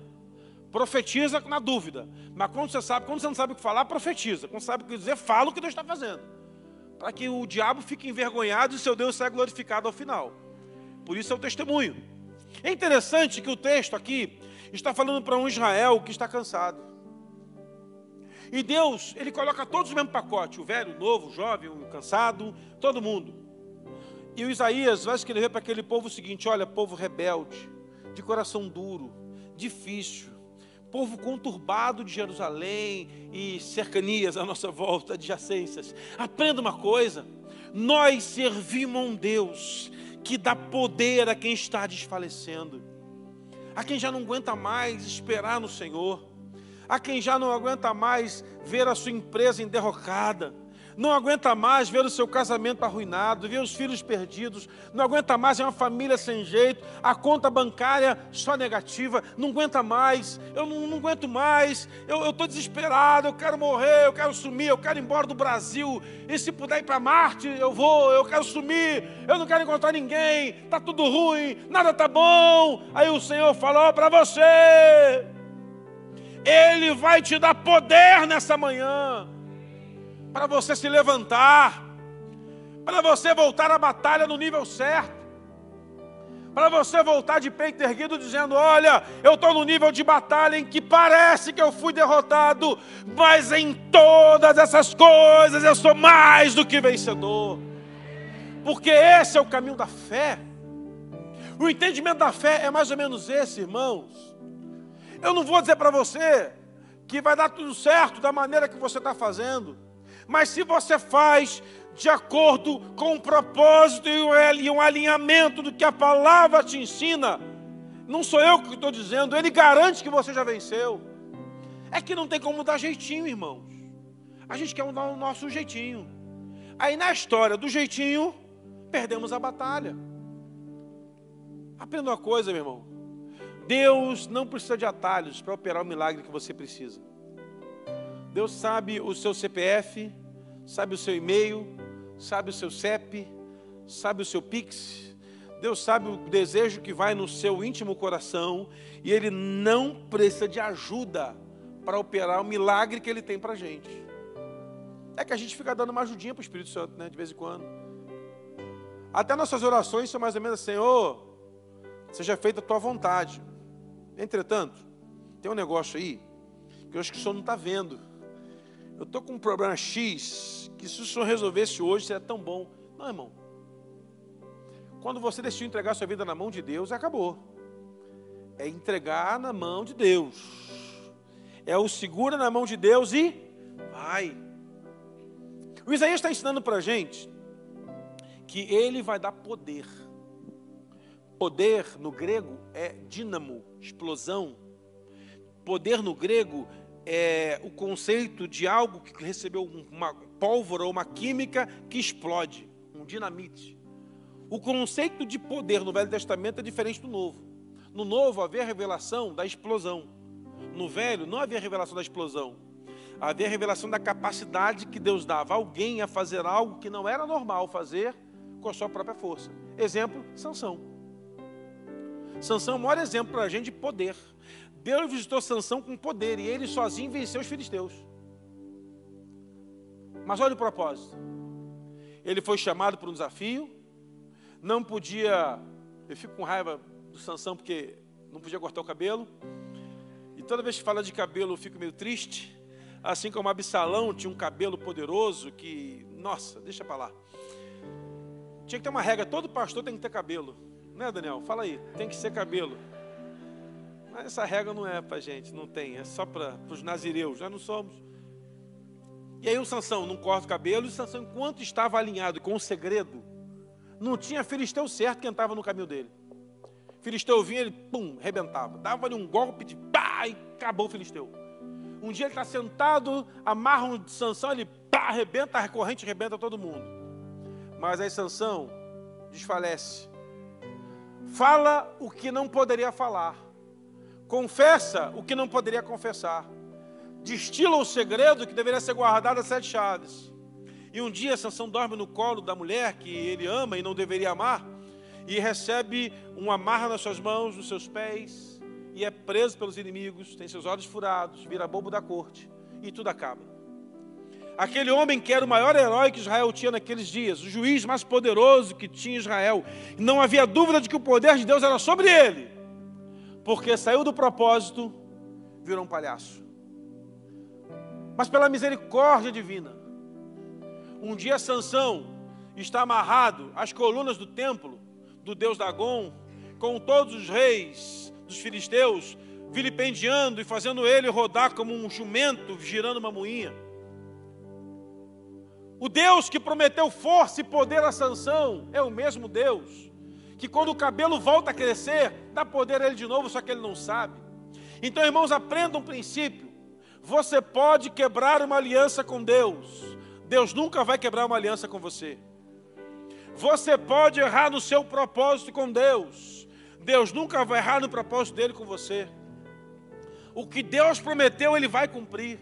Profetiza na dúvida. Mas quando você sabe, quando você não sabe o que falar, profetiza. Quando sabe o que dizer, fala o que Deus está fazendo. Para que o diabo fique envergonhado e seu Deus seja glorificado ao final. Por isso é o testemunho. É interessante que o texto aqui está falando para um Israel que está cansado. E Deus, ele coloca todos no mesmo pacote: o velho, o novo, o jovem, o cansado, todo mundo. E o Isaías vai escrever para aquele povo o seguinte: olha, povo rebelde, de coração duro, difícil, povo conturbado de Jerusalém e cercanias à nossa volta, adjacências. Aprenda uma coisa: nós servimos a um Deus que dá poder a quem está desfalecendo, a quem já não aguenta mais esperar no Senhor, a quem já não aguenta mais ver a sua empresa enderrocada, não aguenta mais ver o seu casamento arruinado, ver os filhos perdidos, não aguenta mais ver uma família sem jeito, a conta bancária só negativa, não aguenta mais, eu não, não aguento mais, eu estou desesperado, eu quero morrer, eu quero sumir, eu quero ir embora do Brasil, e se puder ir para Marte, eu vou, eu quero sumir, eu não quero encontrar ninguém, está tudo ruim, nada está bom. Aí o Senhor falou para você, Ele vai te dar poder nessa manhã para você se levantar, para você voltar à batalha no nível certo. para você voltar de peito erguido dizendo: Olha, eu estou no nível de batalha em que parece que eu fui derrotado, mas em todas essas coisas eu sou mais do que vencedor. Porque esse é o caminho da fé. O entendimento da fé é mais ou menos esse, irmãos. Eu não vou dizer para você que vai dar tudo certo da maneira que você está fazendo, mas se você faz de acordo com o propósito e um alinhamento do que a palavra te ensina. Não sou eu que estou dizendo, ele garante que você já venceu. É que não tem como dar jeitinho, irmãos. A gente quer dar o nosso jeitinho. Aí na história do jeitinho, perdemos a batalha. Aprenda uma coisa, meu irmão. Deus não precisa de atalhos para operar o milagre que você precisa. Deus sabe o seu CPF, sabe o seu e-mail, sabe o seu CEP, sabe o seu Pix, Deus sabe o desejo que vai no seu íntimo coração e Ele não precisa de ajuda para operar o milagre que Ele tem para a gente. É que a gente fica dando uma ajudinha para o Espírito Santo, né, de vez em quando. Até nossas orações são mais ou menos assim, Senhor, seja feita a tua vontade. Entretanto, tem um negócio aí que eu acho que o senhor não está vendo. Eu estou com um problema X, que se o senhor resolvesse hoje seria tão bom. Não, irmão. Quando você decidiu entregar sua vida na mão de Deus, acabou. É entregar na mão de Deus. É o segura na mão de Deus e vai. O Isaías está ensinando para a gente que ele vai dar poder. Poder no grego é dínamo, explosão. Poder no grego é, o conceito de algo que recebeu uma pólvora ou uma química que explode, um dinamite. O conceito de poder no Velho Testamento é diferente do Novo. No Novo havia a revelação da explosão. No Velho não havia a revelação da explosão. Havia a revelação da capacidade que Deus dava a alguém a fazer algo que não era normal fazer com a sua própria força. Exemplo, Sansão. Sansão é o maior exemplo para a gente de poder. Deus visitou Sansão com poder e ele sozinho venceu os filisteus. Mas olha o propósito. Ele foi chamado para um desafio, não podia, eu fico com raiva do Sansão porque não podia cortar o cabelo. E toda vez que fala de cabelo eu fico meio triste. Assim como Absalão tinha um cabelo poderoso que, nossa, deixa para lá. Tinha que ter uma regra, todo pastor tem que ter cabelo. Né, Daniel? Fala aí, tem que ser cabelo. Mas essa regra não é para gente, não tem, é só para os nazireus, nós não somos. E aí o Sansão não corta o cabelo, e o Sansão, enquanto estava alinhado com o segredo, não tinha filisteu certo que entrava no caminho dele. Filisteu vinha, ele pum, rebentava. Dava-lhe um golpe de pá e acabou o filisteu. Um dia ele está sentado, amarra um de Sansão, ele pá, arrebenta a corrente, arrebenta todo mundo. Mas aí Sansão desfalece. Fala o que não poderia falar confessa o que não poderia confessar, destila o segredo que deveria ser guardado a sete chaves. E um dia Sansão dorme no colo da mulher que ele ama e não deveria amar, e recebe uma amarra nas suas mãos, nos seus pés, e é preso pelos inimigos, tem seus olhos furados, vira bobo da corte, e tudo acaba. Aquele homem que era o maior herói que Israel tinha naqueles dias, o juiz mais poderoso que tinha Israel, não havia dúvida de que o poder de Deus era sobre ele porque saiu do propósito, virou um palhaço. Mas pela misericórdia divina, um dia Sansão está amarrado às colunas do templo do deus Dagon, com todos os reis dos filisteus, vilipendiando e fazendo ele rodar como um jumento girando uma moinha. O Deus que prometeu força e poder a Sansão é o mesmo Deus que quando o cabelo volta a crescer, dá poder a ele de novo, só que ele não sabe. Então, irmãos, aprenda um princípio. Você pode quebrar uma aliança com Deus. Deus nunca vai quebrar uma aliança com você. Você pode errar no seu propósito com Deus. Deus nunca vai errar no propósito dele com você. O que Deus prometeu, ele vai cumprir.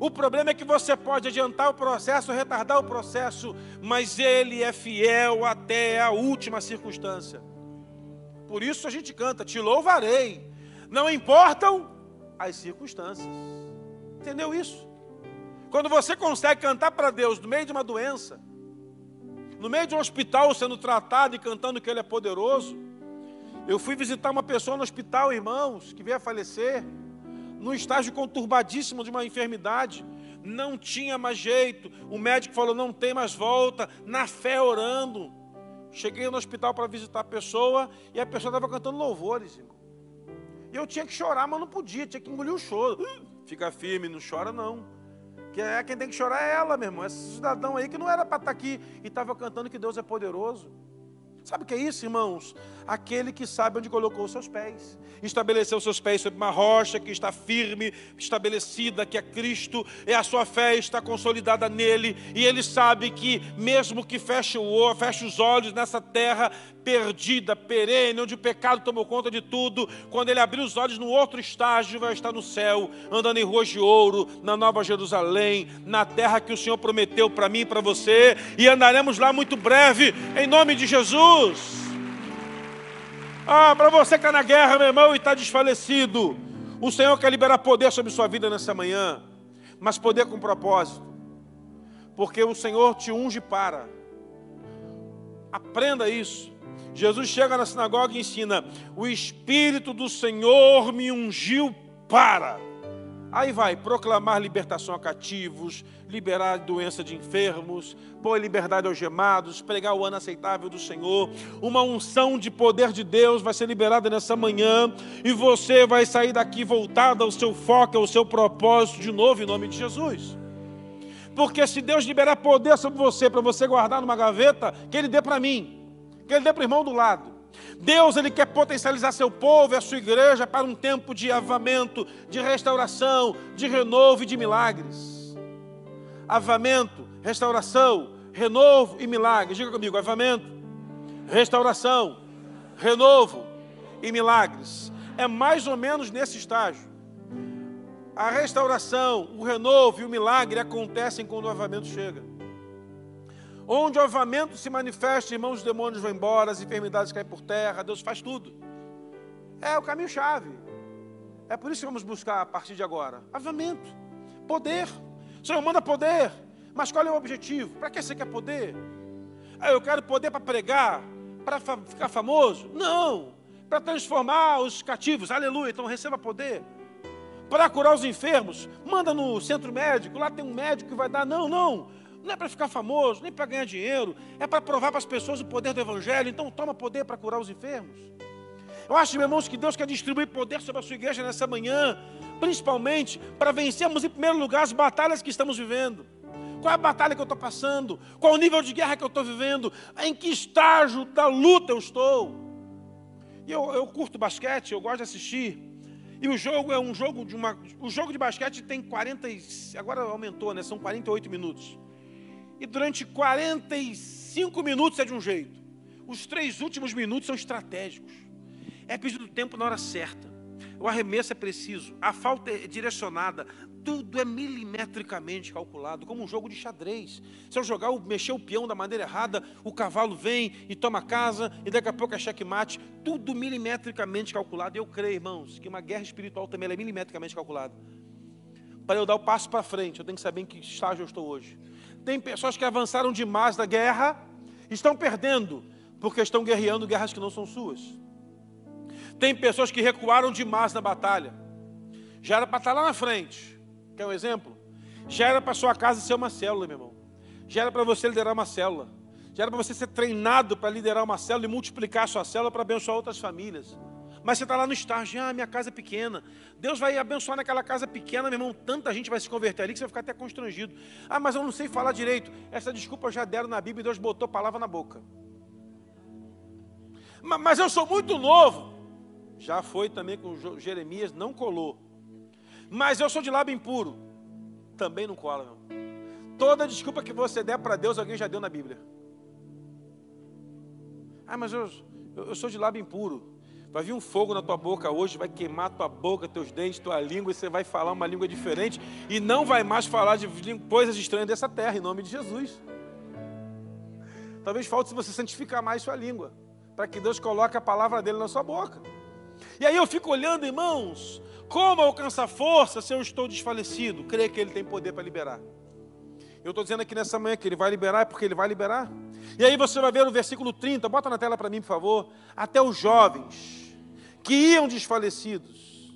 O problema é que você pode adiantar o processo, retardar o processo, mas ele é fiel até a última circunstância. Por isso a gente canta: Te louvarei, não importam as circunstâncias. Entendeu isso? Quando você consegue cantar para Deus no meio de uma doença, no meio de um hospital sendo tratado e cantando que Ele é poderoso, Eu fui visitar uma pessoa no hospital, irmãos, que veio a falecer, num estágio conturbadíssimo de uma enfermidade. Não tinha mais jeito. O médico falou: não tem mais volta. Na fé, orando. Cheguei no hospital para visitar a pessoa e a pessoa estava cantando louvores. E eu tinha que chorar, mas não podia, tinha que engolir o choro. Fica firme, não chora não. Que é quem tem que chorar é ela, meu irmão. Esse cidadão aí que não era para estar tá aqui e estava cantando que Deus é poderoso. Sabe o que é isso, irmãos? Aquele que sabe onde colocou os seus pés. Estabeleceu os seus pés sobre uma rocha que está firme, estabelecida, que é Cristo, e a sua fé está consolidada nele, e ele sabe que, mesmo que feche, o, feche os olhos nessa terra, perdida, perene, onde o pecado tomou conta de tudo. Quando ele abrir os olhos no outro estágio, vai estar no céu, andando em ruas de ouro, na Nova Jerusalém, na terra que o Senhor prometeu para mim e para você, e andaremos lá muito breve, em nome de Jesus. Ah, para você que está na guerra, meu irmão, e está desfalecido, o Senhor quer liberar poder sobre sua vida nessa manhã, mas poder com propósito, porque o Senhor te unge para. Aprenda isso. Jesus chega na sinagoga e ensina: O Espírito do Senhor me ungiu para. Aí vai proclamar libertação a cativos, liberar doença de enfermos, pôr liberdade aos gemados, pregar o ano aceitável do Senhor. Uma unção de poder de Deus vai ser liberada nessa manhã e você vai sair daqui voltado ao seu foco, ao seu propósito de novo em nome de Jesus. Porque se Deus liberar poder sobre você para você guardar numa gaveta, que Ele dê para mim que ele dê para o irmão do lado. Deus ele quer potencializar seu povo e a sua igreja para um tempo de avamento, de restauração, de renovo e de milagres. Avamento, restauração, renovo e milagres. Diga comigo, avamento, restauração, renovo e milagres. É mais ou menos nesse estágio. A restauração, o renovo e o milagre acontecem quando o avamento chega. Onde o avamento se manifesta, irmãos, os demônios vão embora, as enfermidades caem por terra, Deus faz tudo. É o caminho-chave. É por isso que vamos buscar a partir de agora. Avamento, poder. O Senhor manda poder, mas qual é o objetivo? Para que você quer poder? Ah, eu quero poder para pregar, para fa ficar famoso? Não. Para transformar os cativos, aleluia, então receba poder. Para curar os enfermos, manda no centro médico, lá tem um médico que vai dar. Não, não. Não é para ficar famoso, nem para ganhar dinheiro, é para provar para as pessoas o poder do Evangelho. Então, toma poder para curar os enfermos. Eu acho, meus irmãos, que Deus quer distribuir poder sobre a sua igreja nessa manhã, principalmente para vencermos, em primeiro lugar, as batalhas que estamos vivendo. Qual é a batalha que eu estou passando? Qual o nível de guerra que eu estou vivendo? Em que estágio da luta eu estou? E eu, eu curto basquete, eu gosto de assistir. E o jogo é um jogo de uma. O jogo de basquete tem 40. Agora aumentou, né? São 48 minutos. E durante 45 minutos é de um jeito. Os três últimos minutos são estratégicos. É pedido tempo na hora certa. O arremesso é preciso. A falta é direcionada. Tudo é milimetricamente calculado, como um jogo de xadrez. Se eu jogar, mexer o peão da maneira errada, o cavalo vem e toma casa, e daqui a pouco é checkmate. Tudo milimetricamente calculado. Eu creio, irmãos, que uma guerra espiritual também é milimetricamente calculada. Para eu dar o passo para frente, eu tenho que saber em que estágio eu estou hoje. Tem pessoas que avançaram demais da guerra, estão perdendo, porque estão guerreando guerras que não são suas. Tem pessoas que recuaram demais na batalha. Já era para estar lá na frente. Quer um exemplo? Já era para sua casa ser uma célula, meu irmão. Já era para você liderar uma célula. Já era para você ser treinado para liderar uma célula e multiplicar sua célula para abençoar outras famílias. Mas você está lá no estágio, ah, minha casa é pequena. Deus vai abençoar naquela casa pequena, meu irmão. Tanta gente vai se converter ali que você vai ficar até constrangido. Ah, mas eu não sei falar direito. Essa desculpa já deram na Bíblia e Deus botou palavra na boca. Mas eu sou muito novo. Já foi também com Jeremias, não colou. Mas eu sou de lábio impuro. Também não cola, não. Toda desculpa que você der para Deus, alguém já deu na Bíblia. Ah, mas eu, eu sou de lábio impuro. Vai vir um fogo na tua boca hoje, vai queimar tua boca, teus dentes, tua língua, e você vai falar uma língua diferente e não vai mais falar de coisas estranhas dessa terra, em nome de Jesus. Talvez falte se você santificar mais sua língua, para que Deus coloque a palavra dele na sua boca. E aí eu fico olhando, irmãos, como alcançar força se eu estou desfalecido? Creio que ele tem poder para liberar. Eu estou dizendo aqui nessa manhã que ele vai liberar, é porque ele vai liberar. E aí você vai ver no versículo 30, bota na tela para mim, por favor. Até os jovens que iam desfalecidos,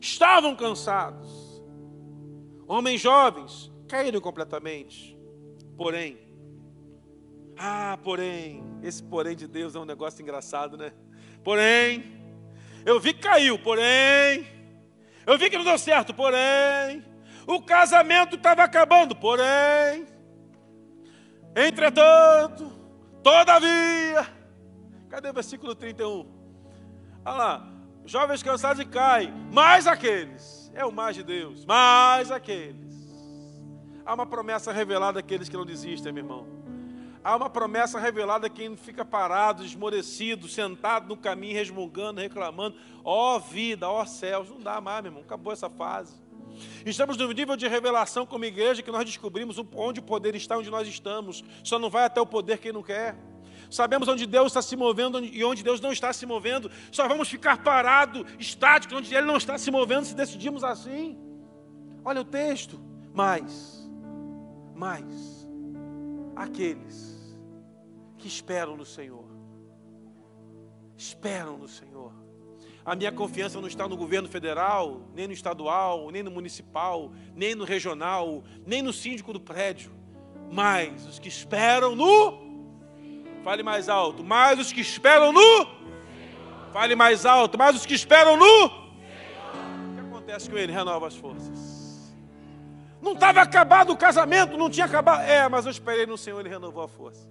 estavam cansados. Homens jovens caíram completamente. Porém, ah, porém, esse porém de Deus é um negócio engraçado, né? Porém, eu vi que caiu, porém, eu vi que não deu certo, porém, o casamento estava acabando, porém, entretanto, todavia, cadê o versículo 31? Olha lá, jovens cansados e caem, mais aqueles, é o mais de Deus, mais aqueles. Há uma promessa revelada àqueles que não desistem, meu irmão. Há uma promessa revelada a quem fica parado, esmorecido, sentado no caminho, resmungando, reclamando. Ó oh, vida, ó oh, céus, não dá mais, meu irmão, acabou essa fase. Estamos no nível de revelação como igreja que nós descobrimos onde o poder está, onde nós estamos. Só não vai até o poder quem não quer. Sabemos onde Deus está se movendo e onde Deus não está se movendo. Só vamos ficar parado, estático, onde Ele não está se movendo, se decidirmos assim. Olha o texto. Mas, mas, aqueles que esperam no Senhor, esperam no Senhor a minha confiança não está no governo federal, nem no estadual, nem no municipal, nem no regional, nem no síndico do prédio, mas os que esperam no. Fale mais alto. Mas os que esperam no. Fale mais alto. Mas os que esperam no. O que acontece com ele? Renova as forças. Não estava acabado o casamento, não tinha acabado. É, mas eu esperei no Senhor, ele renovou a força.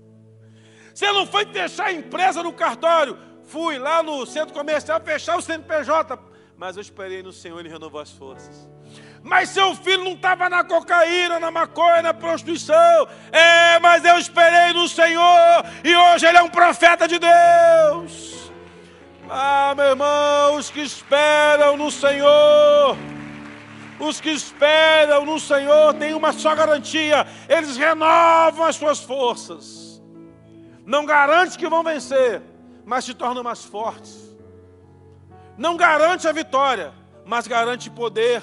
Você não foi deixar a empresa no cartório, Fui lá no centro comercial fechar o CNPJ, mas eu esperei no Senhor, Ele renovou as forças. Mas seu filho não estava na cocaína, na maconha, na prostituição. É, mas eu esperei no Senhor e hoje ele é um profeta de Deus. Ah, meu irmão, os que esperam no Senhor, os que esperam no Senhor têm uma só garantia: eles renovam as suas forças. Não garante que vão vencer, mas te tornam mais fortes. Não garante a vitória, mas garante poder.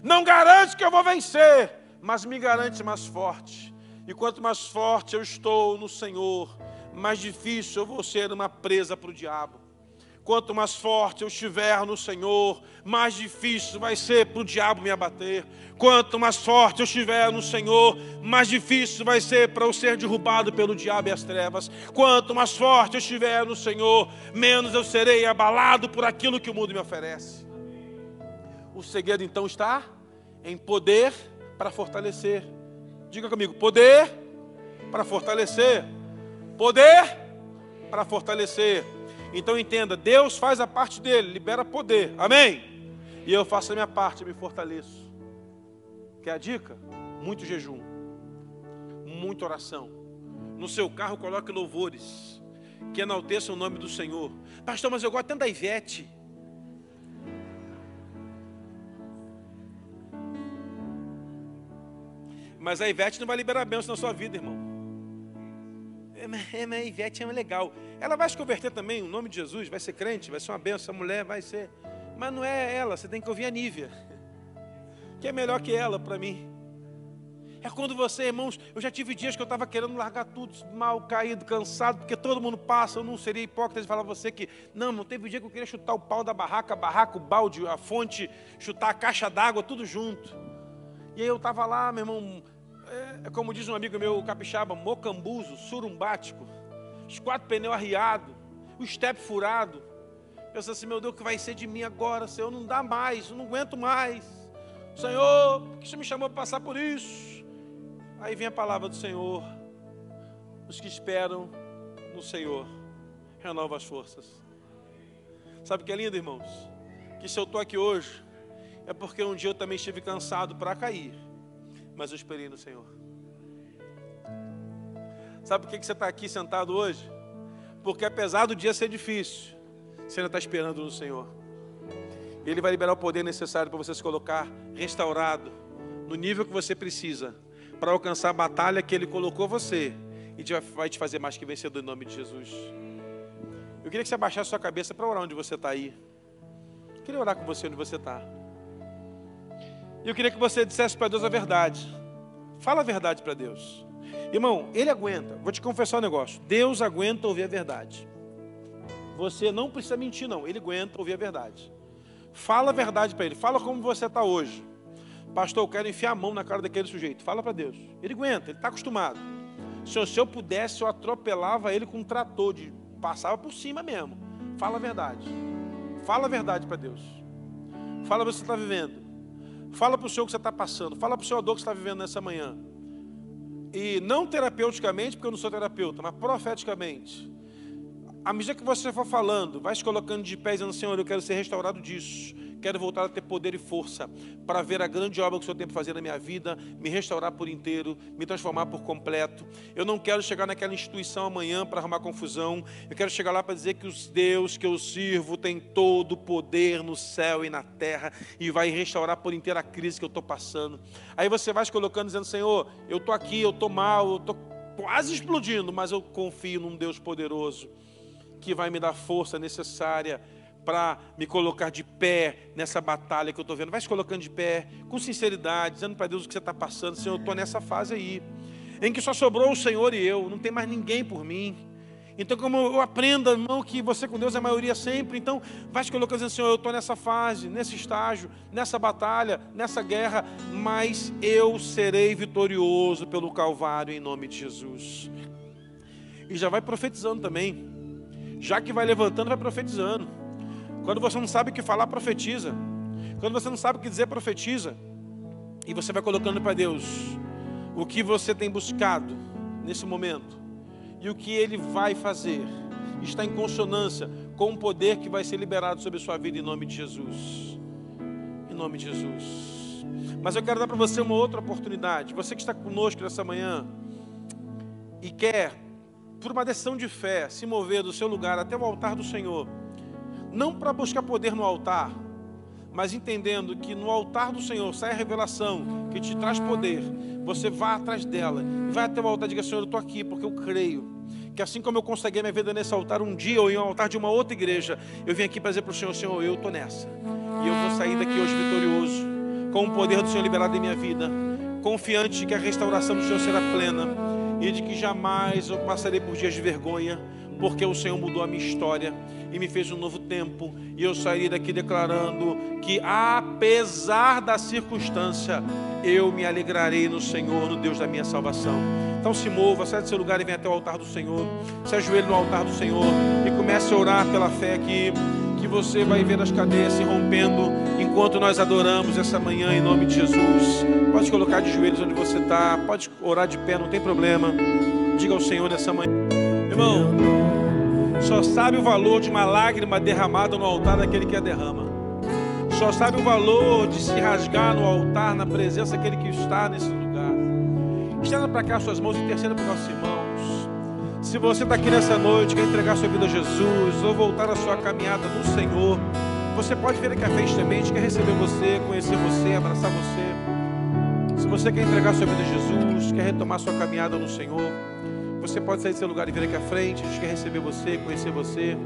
Não garante que eu vou vencer, mas me garante mais forte. E quanto mais forte eu estou no Senhor, mais difícil eu vou ser uma presa para o diabo. Quanto mais forte eu estiver no Senhor, mais difícil vai ser para o diabo me abater. Quanto mais forte eu estiver no Senhor, mais difícil vai ser para eu ser derrubado pelo diabo e as trevas. Quanto mais forte eu estiver no Senhor, menos eu serei abalado por aquilo que o mundo me oferece. O segredo então está em poder para fortalecer. Diga comigo: poder para fortalecer. Poder para fortalecer. Então entenda, Deus faz a parte dele, libera poder. Amém? E eu faço a minha parte, me fortaleço. Quer a dica? Muito jejum. Muita oração. No seu carro coloque louvores. Que enalteçam o nome do Senhor. Pastor, mas eu gosto tanto da Ivete. Mas a Ivete não vai liberar bênção na sua vida, irmão é, a Ivete é legal. Ela vai se converter também, o nome de Jesus, vai ser crente, vai ser uma benção, essa mulher vai ser. Mas não é ela, você tem que ouvir a Nívia, que é melhor que ela para mim. É quando você, irmãos, eu já tive dias que eu estava querendo largar tudo, mal, caído, cansado, porque todo mundo passa, eu não seria hipócrita de falar a você que, não, não teve dia que eu queria chutar o pau da barraca, a barraca, o balde, a fonte, chutar a caixa d'água, tudo junto. E aí eu estava lá, meu irmão, é, é, como diz um amigo meu, capixaba, mocambuzo, surumbático, os quatro pneus arriados, o step furado. Pensa assim, meu Deus, o que vai ser de mim agora, Senhor? Não dá mais, eu não aguento mais. Senhor, por que você me chamou para passar por isso? Aí vem a palavra do Senhor. Os que esperam no Senhor, renova as forças. Sabe o que é lindo, irmãos? Que se eu estou aqui hoje, é porque um dia eu também estive cansado para cair mas eu esperei no Senhor. Sabe por que você está aqui sentado hoje? Porque apesar do dia ser difícil, você ainda está esperando no Senhor. Ele vai liberar o poder necessário para você se colocar restaurado no nível que você precisa para alcançar a batalha que Ele colocou você e vai te fazer mais que vencedor em nome de Jesus. Eu queria que você abaixasse sua cabeça para orar onde você está aí. Eu queria orar com você onde você está. E eu queria que você dissesse para Deus a verdade. Fala a verdade para Deus. Irmão, Ele aguenta. Vou te confessar um negócio. Deus aguenta ouvir a verdade. Você não precisa mentir, não. Ele aguenta ouvir a verdade. Fala a verdade para Ele. Fala como você está hoje. Pastor, eu quero enfiar a mão na cara daquele sujeito. Fala para Deus. Ele aguenta, ele está acostumado. Se se eu pudesse, eu atropelava ele com um trator, de, passava por cima mesmo. Fala a verdade. Fala a verdade para Deus. Fala o que você está vivendo. Fala para o Senhor o que você está passando. Fala para o Senhor a dor que você está vivendo nessa manhã. E não terapeuticamente, porque eu não sou terapeuta, mas profeticamente. À medida que você for falando, vai se colocando de pé dizendo, Senhor, eu quero ser restaurado disso. Quero voltar a ter poder e força para ver a grande obra que o Senhor tem para fazer na minha vida, me restaurar por inteiro, me transformar por completo. Eu não quero chegar naquela instituição amanhã para arrumar confusão. Eu quero chegar lá para dizer que os Deus que eu sirvo tem todo o poder no céu e na terra e vai restaurar por inteiro a crise que eu estou passando. Aí você vai se colocando dizendo: Senhor, eu estou aqui, eu estou mal, eu estou quase explodindo, mas eu confio num Deus poderoso que vai me dar força necessária para me colocar de pé nessa batalha que eu estou vendo. Vai se colocando de pé, com sinceridade, dizendo para Deus o que você está passando. Senhor, eu estou nessa fase aí, em que só sobrou o Senhor e eu, não tem mais ninguém por mim. Então, como eu aprendo, irmão, que você com Deus é a maioria sempre, então vai se colocando dizendo, Senhor, eu estou nessa fase, nesse estágio, nessa batalha, nessa guerra, mas eu serei vitorioso pelo Calvário em nome de Jesus. E já vai profetizando também. Já que vai levantando, vai profetizando. Quando você não sabe o que falar, profetiza. Quando você não sabe o que dizer, profetiza. E você vai colocando para Deus o que você tem buscado nesse momento e o que Ele vai fazer. Está em consonância com o poder que vai ser liberado sobre a sua vida em nome de Jesus. Em nome de Jesus. Mas eu quero dar para você uma outra oportunidade. Você que está conosco nessa manhã e quer, por uma decisão de fé, se mover do seu lugar até o altar do Senhor não para buscar poder no altar, mas entendendo que no altar do Senhor sai a revelação que te traz poder, você vai atrás dela e vai até o altar e diga: Senhor, eu estou aqui porque eu creio. Que assim como eu consegui minha vida nesse altar um dia ou em um altar de uma outra igreja, eu vim aqui para dizer para o Senhor: Senhor, eu estou nessa. E eu vou sair daqui hoje vitorioso, com o poder do Senhor liberado em minha vida, confiante que a restauração do Senhor será plena e de que jamais eu passarei por dias de vergonha, porque o Senhor mudou a minha história e me fez um novo tempo, e eu sairei daqui declarando que, apesar da circunstância, eu me alegrarei no Senhor, no Deus da minha salvação. Então se mova, sai do seu lugar e vem até o altar do Senhor, se ajoelhe no altar do Senhor e comece a orar pela fé que você vai ver as cadeias se rompendo enquanto nós adoramos essa manhã em nome de Jesus. Pode colocar de joelhos onde você está, pode orar de pé, não tem problema. Diga ao Senhor nessa manhã. Irmão, só sabe o valor de uma lágrima derramada no altar daquele que a derrama. Só sabe o valor de se rasgar no altar na presença daquele que está nesse lugar. Estenda para cá suas mãos e interceda para nossos irmãos. Se você está aqui nessa noite, quer entregar sua vida a Jesus ou voltar a sua caminhada no Senhor, você pode vir aqui à frente também, a gente quer receber você, conhecer você, abraçar você. Se você quer entregar sua vida a Jesus, quer retomar sua caminhada no Senhor, você pode sair do seu lugar e vir aqui à frente. A gente quer receber você, conhecer você,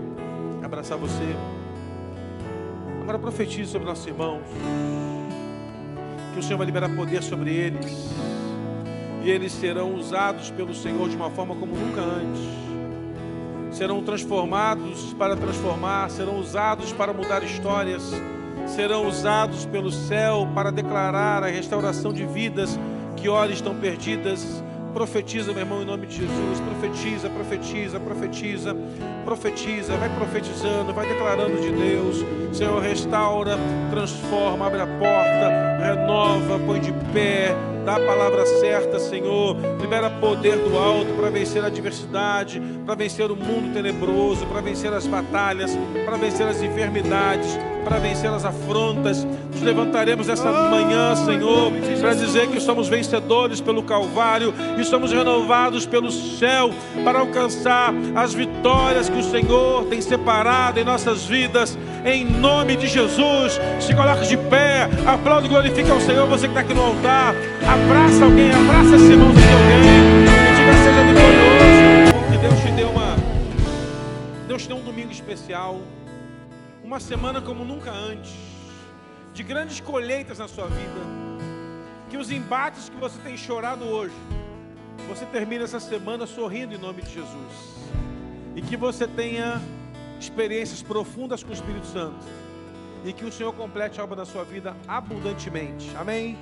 abraçar você. Agora profetize sobre nossos irmãos. Que o Senhor vai liberar poder sobre eles. Eles serão usados pelo Senhor de uma forma como nunca antes. Serão transformados para transformar, serão usados para mudar histórias, serão usados pelo céu para declarar a restauração de vidas que ora estão perdidas Profetiza, meu irmão, em nome de Jesus. Profetiza, profetiza, profetiza, profetiza. Vai profetizando, vai declarando de Deus. Senhor, restaura, transforma, abre a porta, renova, põe de pé. Dá a palavra certa, Senhor. Libera poder do alto para vencer a adversidade, para vencer o mundo tenebroso, para vencer as batalhas, para vencer as enfermidades para vencer as afrontas. Nos levantaremos essa manhã, Senhor, para dizer que somos vencedores pelo Calvário e somos renovados pelo céu para alcançar as vitórias que o Senhor tem separado em nossas vidas. Em nome de Jesus, se coloque de pé, aplaude e glorifique ao Senhor. Você que está aqui no altar, abraça alguém, abraça esse irmão de alguém e diga: seja vitorioso. Que Deus te deu uma, Deus te deu um domingo especial uma semana como nunca antes, de grandes colheitas na sua vida. Que os embates que você tem chorado hoje, você termine essa semana sorrindo em nome de Jesus. E que você tenha experiências profundas com o Espírito Santo. E que o Senhor complete a obra da sua vida abundantemente. Amém.